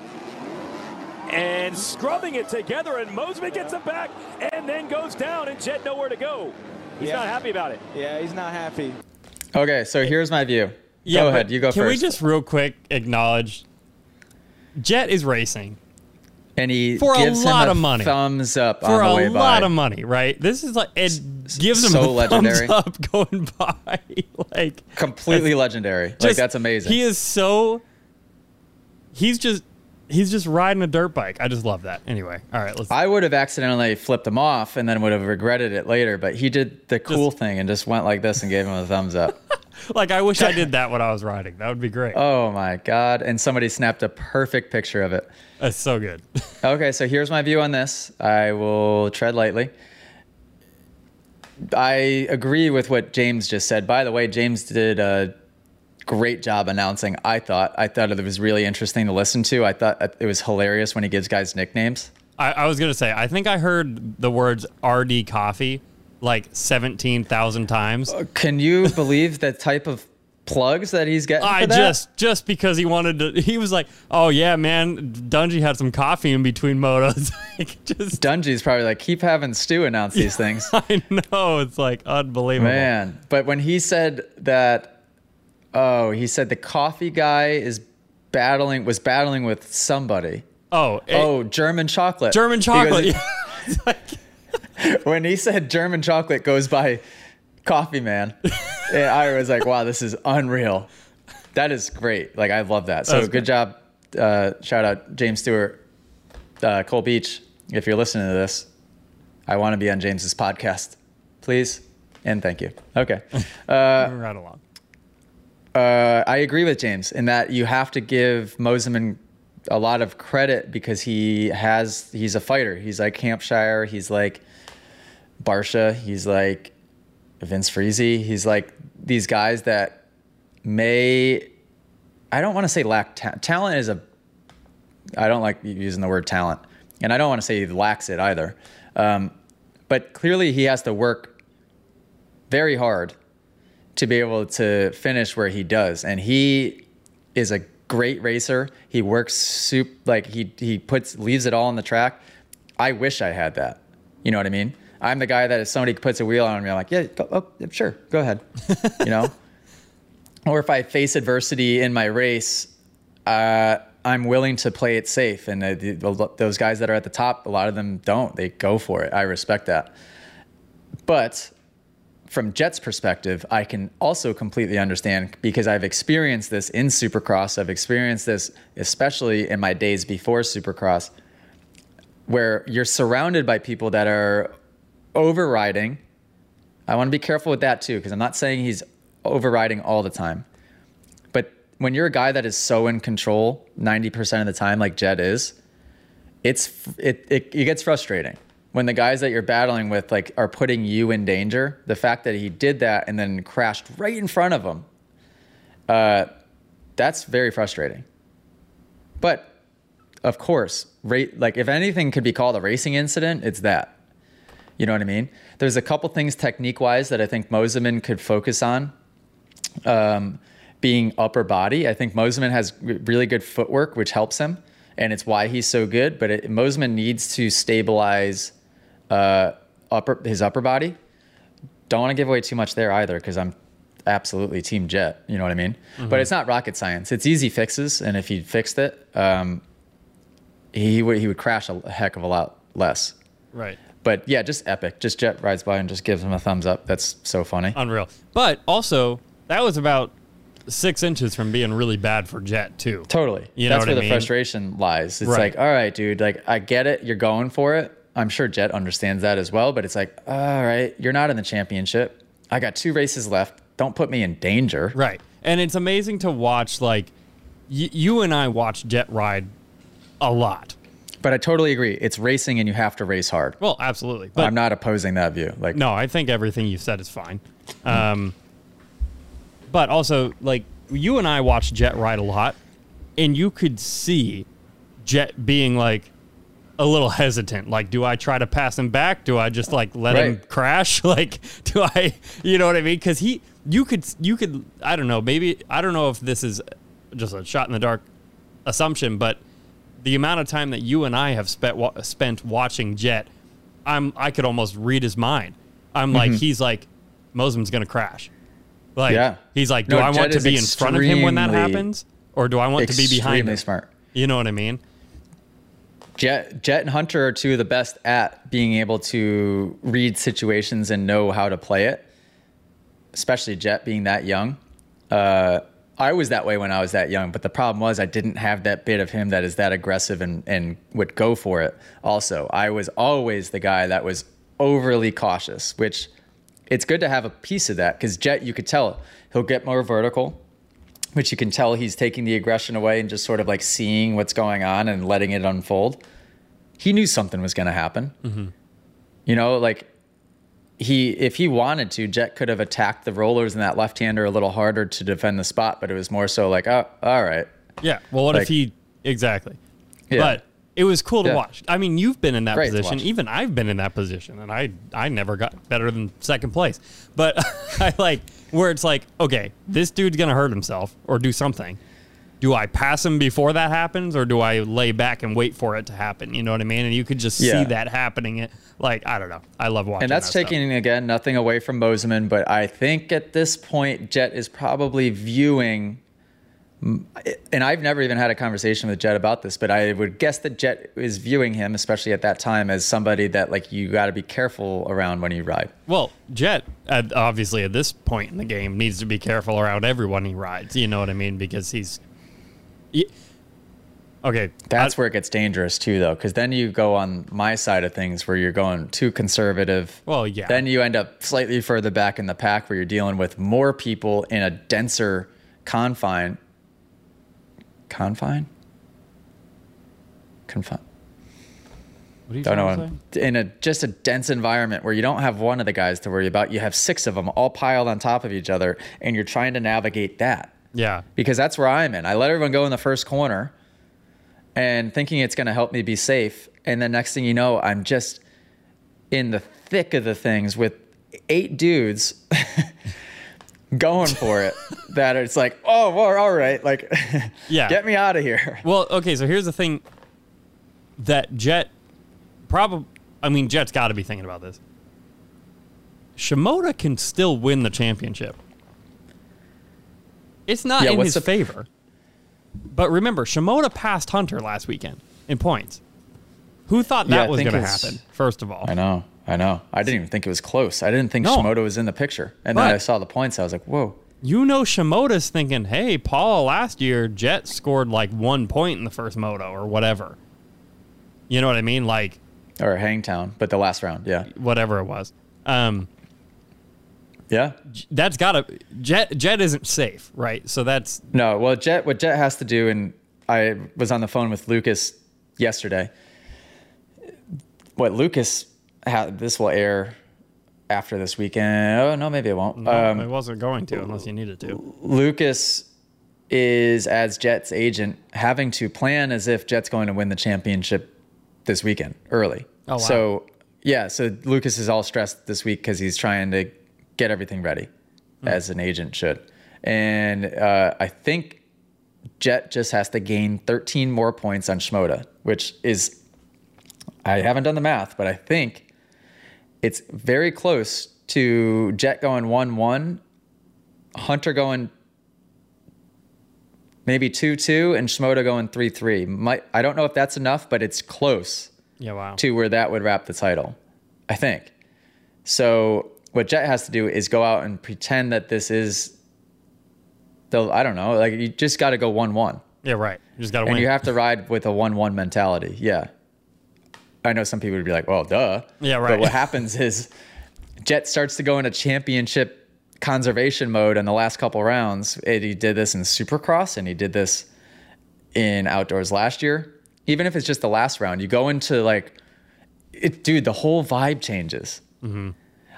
And scrubbing it together, and Mosiman gets it back, and then goes down, and Jet nowhere to go. He's Yeah. not happy about it. Yeah, he's not happy. Okay, so here's my view. Yeah, go ahead, you go Can first. we just real quick acknowledge Jet is racing and he for a lot a of money. thumbs up for on the a lot by. of money, right? This is like it gives him so a legendary. thumbs up going by. like Completely legendary. like that's amazing. He is so. He's just he's just riding a dirt bike. I just love that. Anyway, all right, let's. I would have accidentally flipped him off and then would have regretted it later, but he did the cool thing and just went like this and gave him a thumbs up. like I wish I did that when I was riding. That would be great. oh my god! And somebody snapped a perfect picture of it. That's so good. Okay, so here's my view on this. I will tread lightly. I agree with what James just said. By the way, James did a great job announcing. I thought. I thought it was really interesting to listen to. I thought uh, it was hilarious when he gives guys nicknames. I, I was gonna say I think I heard the words RD coffee like seventeen thousand times. Uh, can you believe the type of plugs that he's getting? I just just because he wanted to. He was like, "Oh yeah, man, Dungey had some coffee in between motos." like, just Dungey's probably like, keep having Stu announce these things. I know it's like unbelievable. Man, but when he said that, oh, he said the coffee guy is battling was battling with somebody. Oh, it- Oh, German chocolate. German He chocolate. goes- like- when he said German chocolate goes by Coffee Man, and I was like, wow, this is unreal. That is great. Like I love that. So That's good great. job. Uh, shout out James Stewart, uh, Cole Beach. If you're listening to this, I want to be on James's podcast, please and thank you. Okay. Uh, right along. Uh, I agree with James in that you have to give Mosiman a lot of credit because he has he's a fighter. He's like Hampshire. He's like Barcia. He's like Vince Friese. He's like these guys that may I don't want to say lack ta- talent is a I don't like using the word talent, and I don't want to say he lacks it either. Um, but clearly, he has to work very hard to be able to finish where he does. And he is a great racer. He works soup like he he puts leaves it all on the track. I wish I had that. You know what I mean? I'm the guy that if somebody puts a wheel on me, I'm like, yeah, go, oh, sure, go ahead. you know? Or if I face adversity in my race, uh, I'm willing to play it safe. And uh, the, the, those guys that are at the top, a lot of them don't. They go for it. I respect that. But from Jet's perspective, I can also completely understand because I've experienced this in Supercross. I've experienced this especially in my days before Supercross, where you're surrounded by people that are overriding. I want to be careful with that too, because I'm not saying he's overriding all the time. But when you're a guy that is so in control 90% of the time, like Jet is, it's it, it, it gets frustrating when the guys that you're battling with like are putting you in danger. The fact that he did that and then crashed right in front of him, uh, that's very frustrating. But of course, rate like if anything could be called a racing incident, it's that. You know what I mean? There's a couple things technique wise that I think Mosiman could focus on. Um, being upper body, I think Mosiman has really good footwork, which helps him, and it's why he's so good. But Mosiman needs to stabilize uh, upper his upper body. Don't want to give away too much there either, because I'm absolutely Team Jet. You know what I mean? Mm-hmm. But it's not rocket science. It's easy fixes, and if he fixed it, um, he would he would crash a heck of a lot less. Right. But yeah, just epic. Just Jet rides by and just gives him a thumbs up. That's so funny. Unreal. But also, that was about six inches from being really bad for Jet too. Totally. You know That's what where I the mean? frustration lies. It's Right. like, all right, dude, like I get it. You're going for it. I'm sure Jet understands that as well, but it's like, all right, you're not in the championship. I got two races left. Don't put me in danger. Right. And it's amazing to watch. Like, y- you and I watch Jet ride a lot. But I totally agree. It's racing and you have to race hard. Well, absolutely. But I'm not opposing that view. Like No, I think everything you said is fine. Um, but also, like you and I watched Jet ride a lot, and you could see Jet being like a little hesitant. Like, do I try to pass him back? Do I just like let him crash? Like, do I, you know what I mean? Because he, you could, you could, I don't know. Maybe I don't know if this is just a shot in the dark assumption, but the amount of time that you and I have spent spent watching Jet, I'm I could almost read his mind. I'm like he's like Mosiman's gonna crash. Like Mm-hmm. Yeah. he's like, do No, I want to be in front of him when that happens, or do I want to be behind him? smart. You know what I mean? Jet, Jet and Hunter are two of the best at being able to read situations and know how to play it. Especially Jet being that young. Uh, I was that way when I was that young, but the problem was I didn't have that bit of him that is that aggressive and, and would go for it. Also, I was always the guy that was overly cautious, which it's good to have a piece of that because Jet, you could tell he'll get more vertical, which you can tell he's taking the aggression away and just sort of like seeing what's going on and letting it unfold. He knew something was going to happen. Mm-hmm. You know, like he, if he wanted to, Jet could have attacked the rollers and that left hander a little harder to defend the spot, but it was more so like, oh, all right. Yeah. Well, what if he exactly? Yeah. But it was cool to Yeah. watch. I mean, you've been in that Great position. Even I've been in that position, and I I never got better than second place. But I like where it's like, okay, this dude's gonna hurt himself or do something. Do I pass him before that happens, or do I lay back and wait for it to happen? You know what I mean? And you could just see that happening. It like I don't know. I love watching. And that's that stuff. taking again nothing away from Mosiman, but I think at this point Jet is probably viewing. And I've never even had a conversation with Jet about this, but I would guess that Jet is viewing him, especially at that time, as somebody that like you got to be careful around when you ride. Well, Jet, obviously at this point in the game, needs to be careful around everyone he rides. You know what I mean? Because he's. Okay. That's I- where it gets dangerous too, though, because then you go on my side of things where you're going too conservative. Well, yeah. Then you end up slightly further back in the pack where you're dealing with more people in a denser confine. Confine? Confine. What are you Don't know. In a just a dense environment where you don't have one of the guys to worry about, you have six of them all piled on top of each other, and you're trying to navigate that Yeah. because that's where I'm in. I let everyone go in the first corner and thinking it's going to help me be safe. And then next thing you know, I'm just in the thick of the things with eight dudes going for it. that it's like, oh, well, all right. Like, Yeah. get me out of here. Well, okay, so here's the thing that Jet probably I mean Jet's got to be thinking about this. Shimoda can still win the championship. It's not Yeah, in his the- favor. But remember, Shimoda passed Hunter last weekend in points. Who thought that I was going to happen? First of all, I know. I know. I didn't even think it was close. I didn't think No. Shimoda was in the picture. And then I saw the points. I was like, whoa. you know Shimoda's thinking, "Hey, Paul, last year Jet scored like one point in the first moto or whatever." You know what I mean? Like Or Hangtown, but the last round. Yeah. whatever it was. Um, Yeah. that's gotta jet jet isn't safe right so that's No, well, Jet, what Jet has to do, and I was on the phone with Lucas yesterday. What Lucas, ha this will air after this weekend. Oh no, maybe it won't. um, it wasn't going to unless you needed to Lucas is as Jet's agent having to plan as if Jet's going to win the championship this weekend early. Oh, wow. So yeah, so Lucas is all stressed this week because he's trying to get everything ready, Hmm. as an agent should. And uh, I think Jet just has to gain 13 more points on Shimoda, which is I haven't done the math, but I think it's very close to Jet going one one Hunter going maybe 2 2 and Shimoda going 3 3. Might I don't know if that's enough, but it's close Yeah, wow. to where that would wrap the title, I think. So what Jet has to do is go out and pretend that this is the I don't know, like you just got to go 1 1. Yeah, right. You just got to And win. you have to ride with a 1 1 mentality. Yeah. I know some people would be like, well, duh. Yeah, right. But what happens is Jet starts to go into championship conservation mode in the last couple rounds. And he did this in Supercross and he did this in outdoors last year. Even if it's just the last round, you go into like, it, dude, the whole vibe changes. Mm-hmm.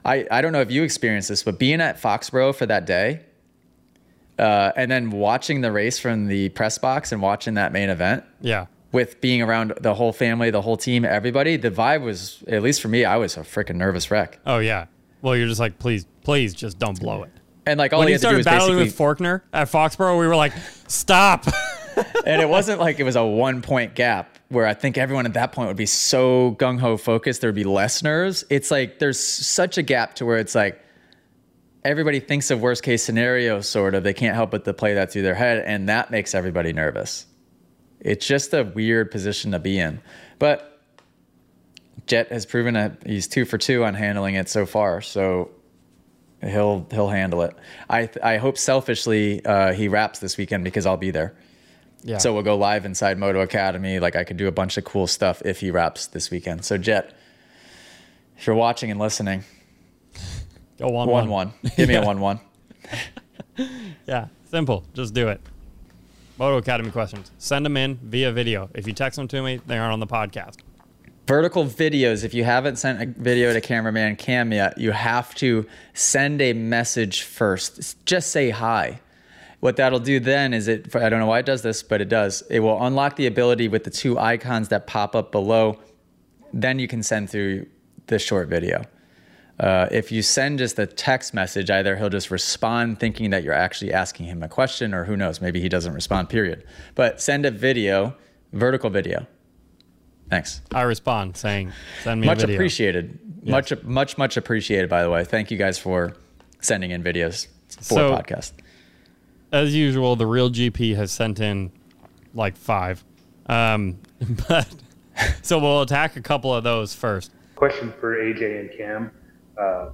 I, I don't know if you experienced this, but being at Foxborough for that day, uh, and then watching the race from the press box and watching that main event yeah. with being around the whole family, the whole team, everybody, the vibe was, at least for me, I was a freaking nervous wreck. Oh, yeah. Well, you're just like, please, please just don't blow it. And like all when he he had to do started battling with Forkner at Foxborough, we were like, stop. and it wasn't like it was a one point gap where I think everyone at that point would be so gung ho focused, there'd be less nerves. It's like there's such a gap to where it's like everybody thinks of worst case scenario, sort of. They can't help but to play that through their head, and that makes everybody nervous. It's just a weird position to be in. But Jet has proven that he's two for two on handling it so far. So he'll he'll handle it. I I hope selfishly uh, he wraps this weekend because I'll be there. Yeah. So we'll go live inside Moto Academy. Like I could do a bunch of cool stuff if he wraps this weekend. So Jet, if you're watching and listening, Go one, one one, give me a Yeah. one one. Yeah, simple. Just do it. Moto Academy questions. Send them in via video. If you text them to me, they aren't on the podcast. Vertical videos. If you haven't sent a video to cameraman Cam yet, you have to send a message first. Just say hi. What that'll do then is it. I don't know why it does this, but it does. It will unlock the ability with the two icons that pop up below. Then you can send through the short video. Uh, if you send just a text message, either he'll just respond thinking that you're actually asking him a question, or who knows, maybe he doesn't respond, period. But send a video, vertical video. Thanks. I respond saying, send me Much a video. appreciated. Much, much, much appreciated, by the way. Thank you guys for sending in videos for So- podcast. As usual, the real GP has sent in like five. Um, but so we'll attack a couple of those first. Question for AJ and Cam. Uh,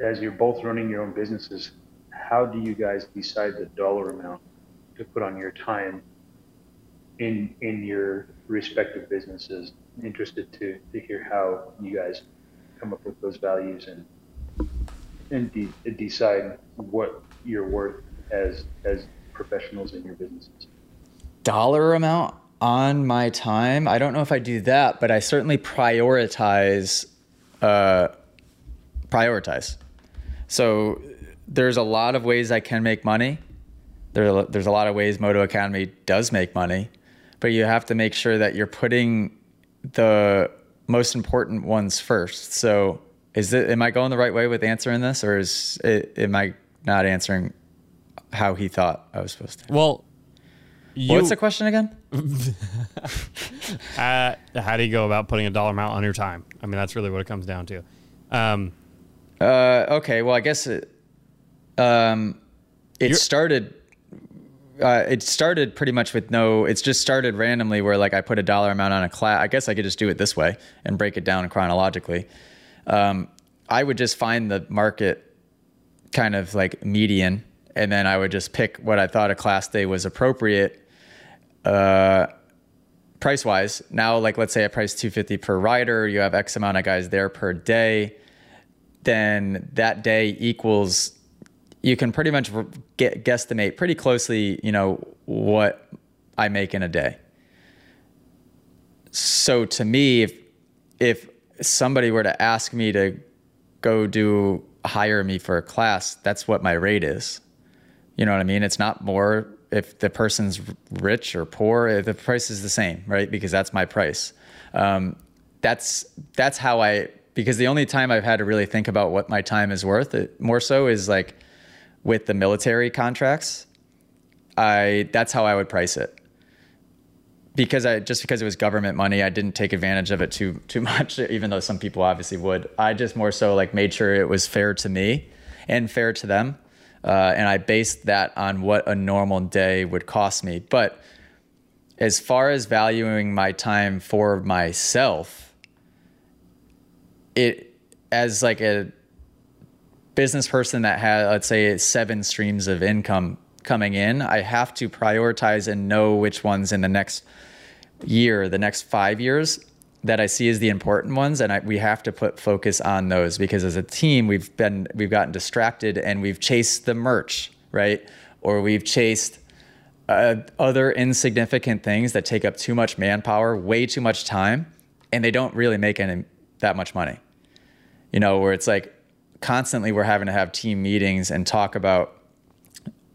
as you're both running your own businesses, how do you guys decide the dollar amount to put on your time in in your respective businesses? Interested to, to hear how you guys come up with those values and and de- decide what you're worth as as professionals in your businesses. Dollar amount on my time. I don't know if I do that, but I certainly prioritize. Uh, prioritize. So there's a lot of ways I can make money. There, there's a lot of ways Moto Academy does make money, but you have to make sure that you're putting the most important ones first. So is it, am I going the right way with answering this or is it, am I not answering how he thought I was supposed to? Well, you, What's the question again? uh, how do you go about putting a dollar amount on your time? I mean, that's really what it comes down to. Um, Uh, okay, well, I guess it, um, it started. Uh, it started pretty much with no. It's just started randomly, where like I put a dollar amount on a class. I guess I could just do it this way and break it down chronologically. Um, I would just find the market kind of like median, and then I would just pick what I thought a class day was appropriate. Uh, price wise, now like let's say I price 250 per rider, you have X amount of guys there per day then that day equals you can pretty much get guesstimate pretty closely you know what i make in a day so to me if if somebody were to ask me to go do hire me for a class that's what my rate is you know what i mean it's not more if the person's rich or poor eh, the price is the same right because that's my price um, that's that's how i because the only time I've had to really think about what my time is worth, it more so is like with the military contracts. I that's how I would price it. Because I just because it was government money, I didn't take advantage of it too too much, even though some people obviously would. I just more so like made sure it was fair to me and fair to them. Uh, and I based that on what a normal day would cost me. But as far as valuing my time for myself, it as like a business person that had let's say seven streams of income coming in, I have to prioritize and know which ones in the next year, the next five years that I see as the important ones, and I, we have to put focus on those because as a team we've been we've gotten distracted and we've chased the merch, right? Or we've chased uh, other insignificant things that take up too much manpower, way too much time, and they don't really make any that much money. You know, where it's like constantly we're having to have team meetings and talk about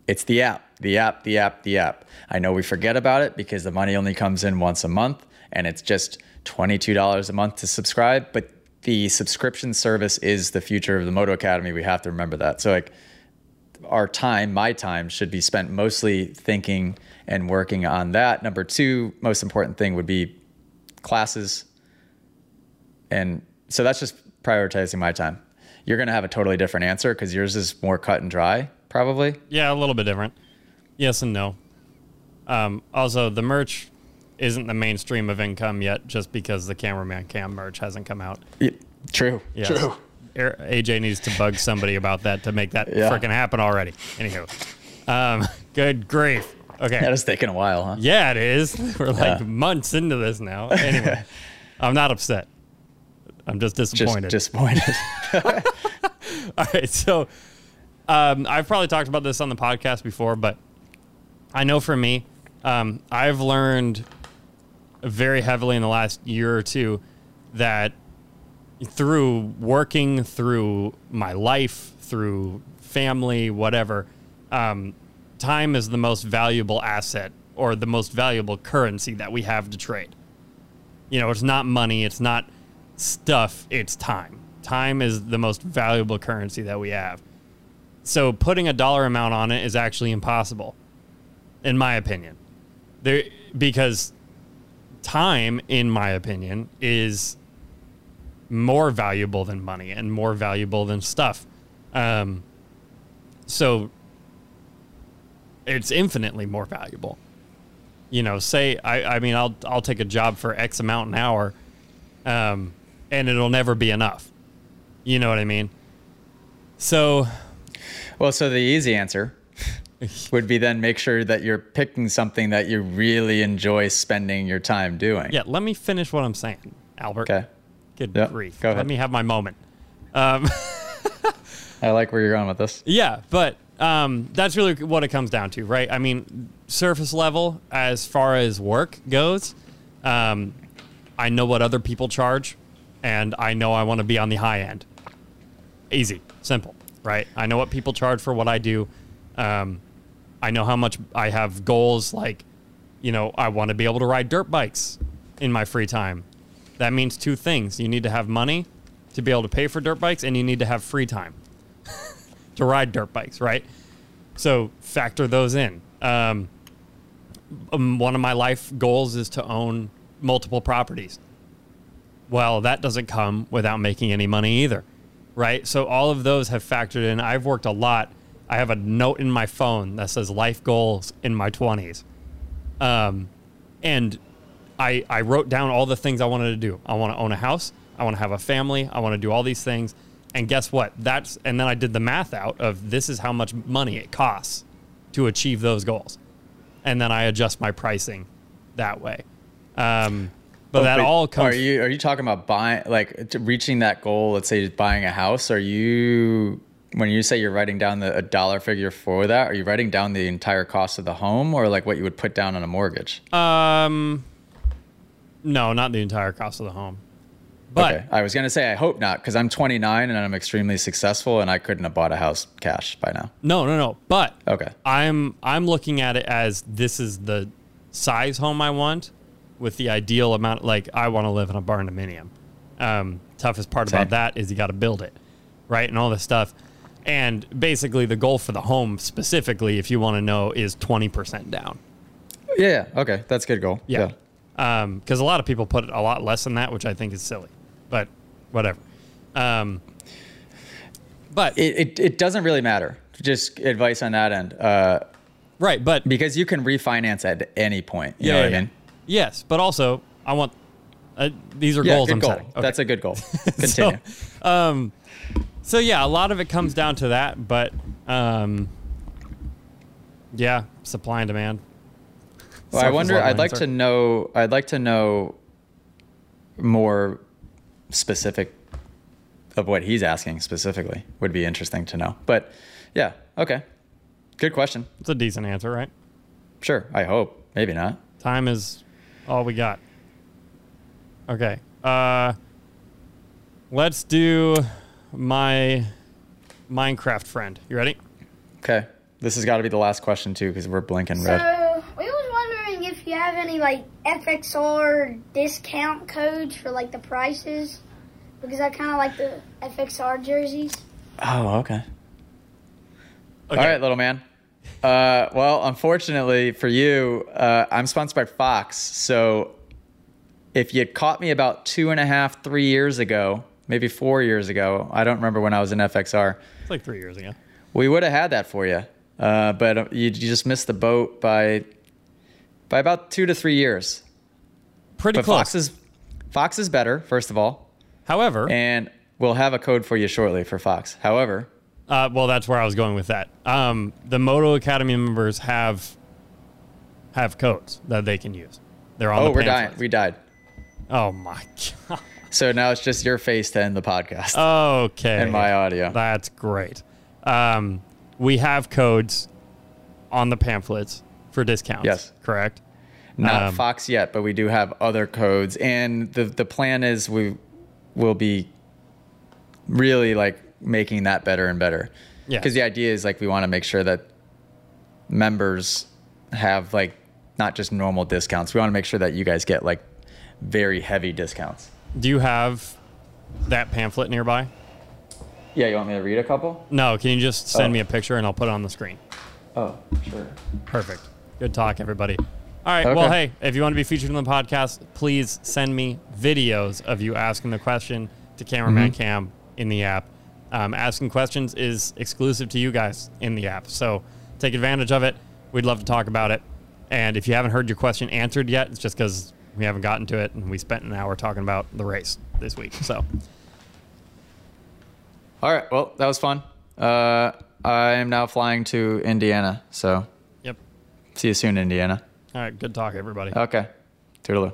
it's the app, the app, the app, the app. I know we forget about it because the money only comes in once a month and it's just $22 a month to subscribe, but the subscription service is the future of the Moto Academy. We have to remember that. So like our time, my time should be spent mostly thinking and working on that. Number 2, most important thing would be classes. And so that's just prioritizing my time. You're going to have a totally different answer because yours is more cut and dry, probably. Yeah, a little bit different. Yes and no. Um, also, the merch isn't the mainstream of income yet, just because the cameraman cam merch hasn't come out. Yeah, true. Yes. True. AJ needs to bug somebody about that to make that Yeah. freaking happen already. Anywho, um, good grief. Okay. That is taking a while, huh? Yeah, it is. We're like Yeah. months into this now. Anyway, I'm not upset. I'm just Just disappointed. disappointed. All right, so um, I've probably talked about this on the podcast before, but I know for me, um, I've learned very heavily in the last year or two that through working, through my life, through family, whatever, um, time is the most valuable asset or the most valuable currency that we have to trade. You know, it's not money, it's not stuff, it's time. Time is the most valuable currency that we have. So putting a dollar amount on it is actually impossible, in my opinion. There because time, in my opinion, is more valuable than money and more valuable than stuff. Um, so it's infinitely more valuable. You know, say I, I mean I'll I'll take a job for X amount an hour, um, and it'll never be enough. You know what I mean? So well, so the easy answer would be then make sure that you're picking something that you really enjoy spending your time doing. yeah, let me finish what I'm saying, Albert. Okay. Good Yeah, grief. go ahead. Let me have my moment. Um, I like where you're going with this. Yeah, but um, that's really what it comes down to, right? I mean, surface level as far as work goes, um, I know what other people charge, and I know I want to be on the high end. Easy, simple, right? I know what people charge for what I do. Um, I know how much I have goals like, you know, I want to be able to ride dirt bikes in my free time. That means two things. You need to have money to be able to pay for dirt bikes, and you need to have free time to ride dirt bikes, right? So factor those in. Um, um, one of my life goals is to own multiple properties. Well, that doesn't come without making any money either, right? So all of those have factored in. I've worked a lot. I have a note in my phone that says life goals in my 20s. Um, and I, I wrote down all the things I wanted to do. I want to own a house. I want to have a family. I want to do all these things. And guess what? That's and then I did the math out of this is how much money it costs to achieve those goals, and then I adjust my pricing that way. Um, but that Wait, all comes. Are you are you talking about buying like to reaching that goal? Let's say buying a house. Are you when you say you're writing down the a dollar figure for that? Are you writing down the entire cost of the home, or like what you would put down on a mortgage? um, no, not the entire cost of the home. But okay, I was gonna say I hope not because I'm 29 and I'm extremely successful and I couldn't have bought a house cash by now. no, no, no. But Okay. I'm I'm looking at it as this is the size home I want, with the ideal amount. Like I want to live in a barn dominium. Um, toughest part Same. about that is you got to build it, right, and all this stuff. And basically, the goal for the home specifically, if you want to know, is twenty percent down. Yeah. yeah, Okay, that's a good goal. Yeah. Because a lot of people put a lot less than that, which I think is silly. But whatever. Um, but It, it, it doesn't really matter just advice on that end. Uh, Right, but because you can refinance at any point. You yeah, know what yeah, I mean? yes, but also I want uh, these are Yeah, goals good I'm goal. setting. Okay. That's a good goal. Continue. So, um, so yeah, a lot of it comes down to that, but um, yeah, supply and demand. well, I wonder. I'd like answer. to know. I'd like to know more specific of what he's asking specifically. Would be interesting to know. But yeah, okay, good question. It's a decent answer, right? Sure. I hope. Maybe not. Time is all we got. Okay. Uh, let's do my Minecraft friend. You ready? Okay. This has got to be the last question too, because we're blinking red. So we was wondering if you have any like FXR discount codes for like the prices, because I kind of like the FXR jerseys. Oh, okay. Okay. All right, little man. Uh, well, unfortunately for you, uh, I'm sponsored by Fox. So if you caught me about two and a half, three years ago, maybe four years ago, I don't remember when I was in FXR, It's like three years ago. we would have had that for you. Uh, but uh, you, you just missed the boat by by about two to three years. Pretty But close. Fox is Fox is better, first of all, However, and we'll have a code for you shortly for Fox. However, Uh, well, that's where I was going with that. Um, the Moto Academy members have have codes that they can use. They're on oh, the we're dying. We died. oh my god. So now it's just your face to end the podcast Okay. and my audio. That's great. Um, we have codes on the pamphlets for discounts. Yes. Correct. Not Um, Fox yet, but we do have other codes, and the the plan is we will be really like making that better and better. Yeah. Because the idea is like we want to make sure that members have like not just normal discounts. We want to make sure that you guys get like very heavy discounts. Do you have that pamphlet nearby? Yeah, you want me to read a couple? No. Can you just send Oh. me a picture and I'll put it on the screen? Oh, sure. Perfect. Good talk, everybody. All right. Well, hey, if you want to be featured on the podcast, please send me videos of you asking the question to cameraman Mm-hmm. cam in the app. Um, asking questions is exclusive to you guys in the app. So take advantage of it. We'd love to talk about it. And if you haven't heard your question answered yet, it's just because we haven't gotten to it and we spent an hour talking about the race this week. So All right. Well, that was fun. Uh, I am now flying to Indiana. So yep. see you soon, Indiana. All right. Good talk, everybody. Okay. Toodaloo.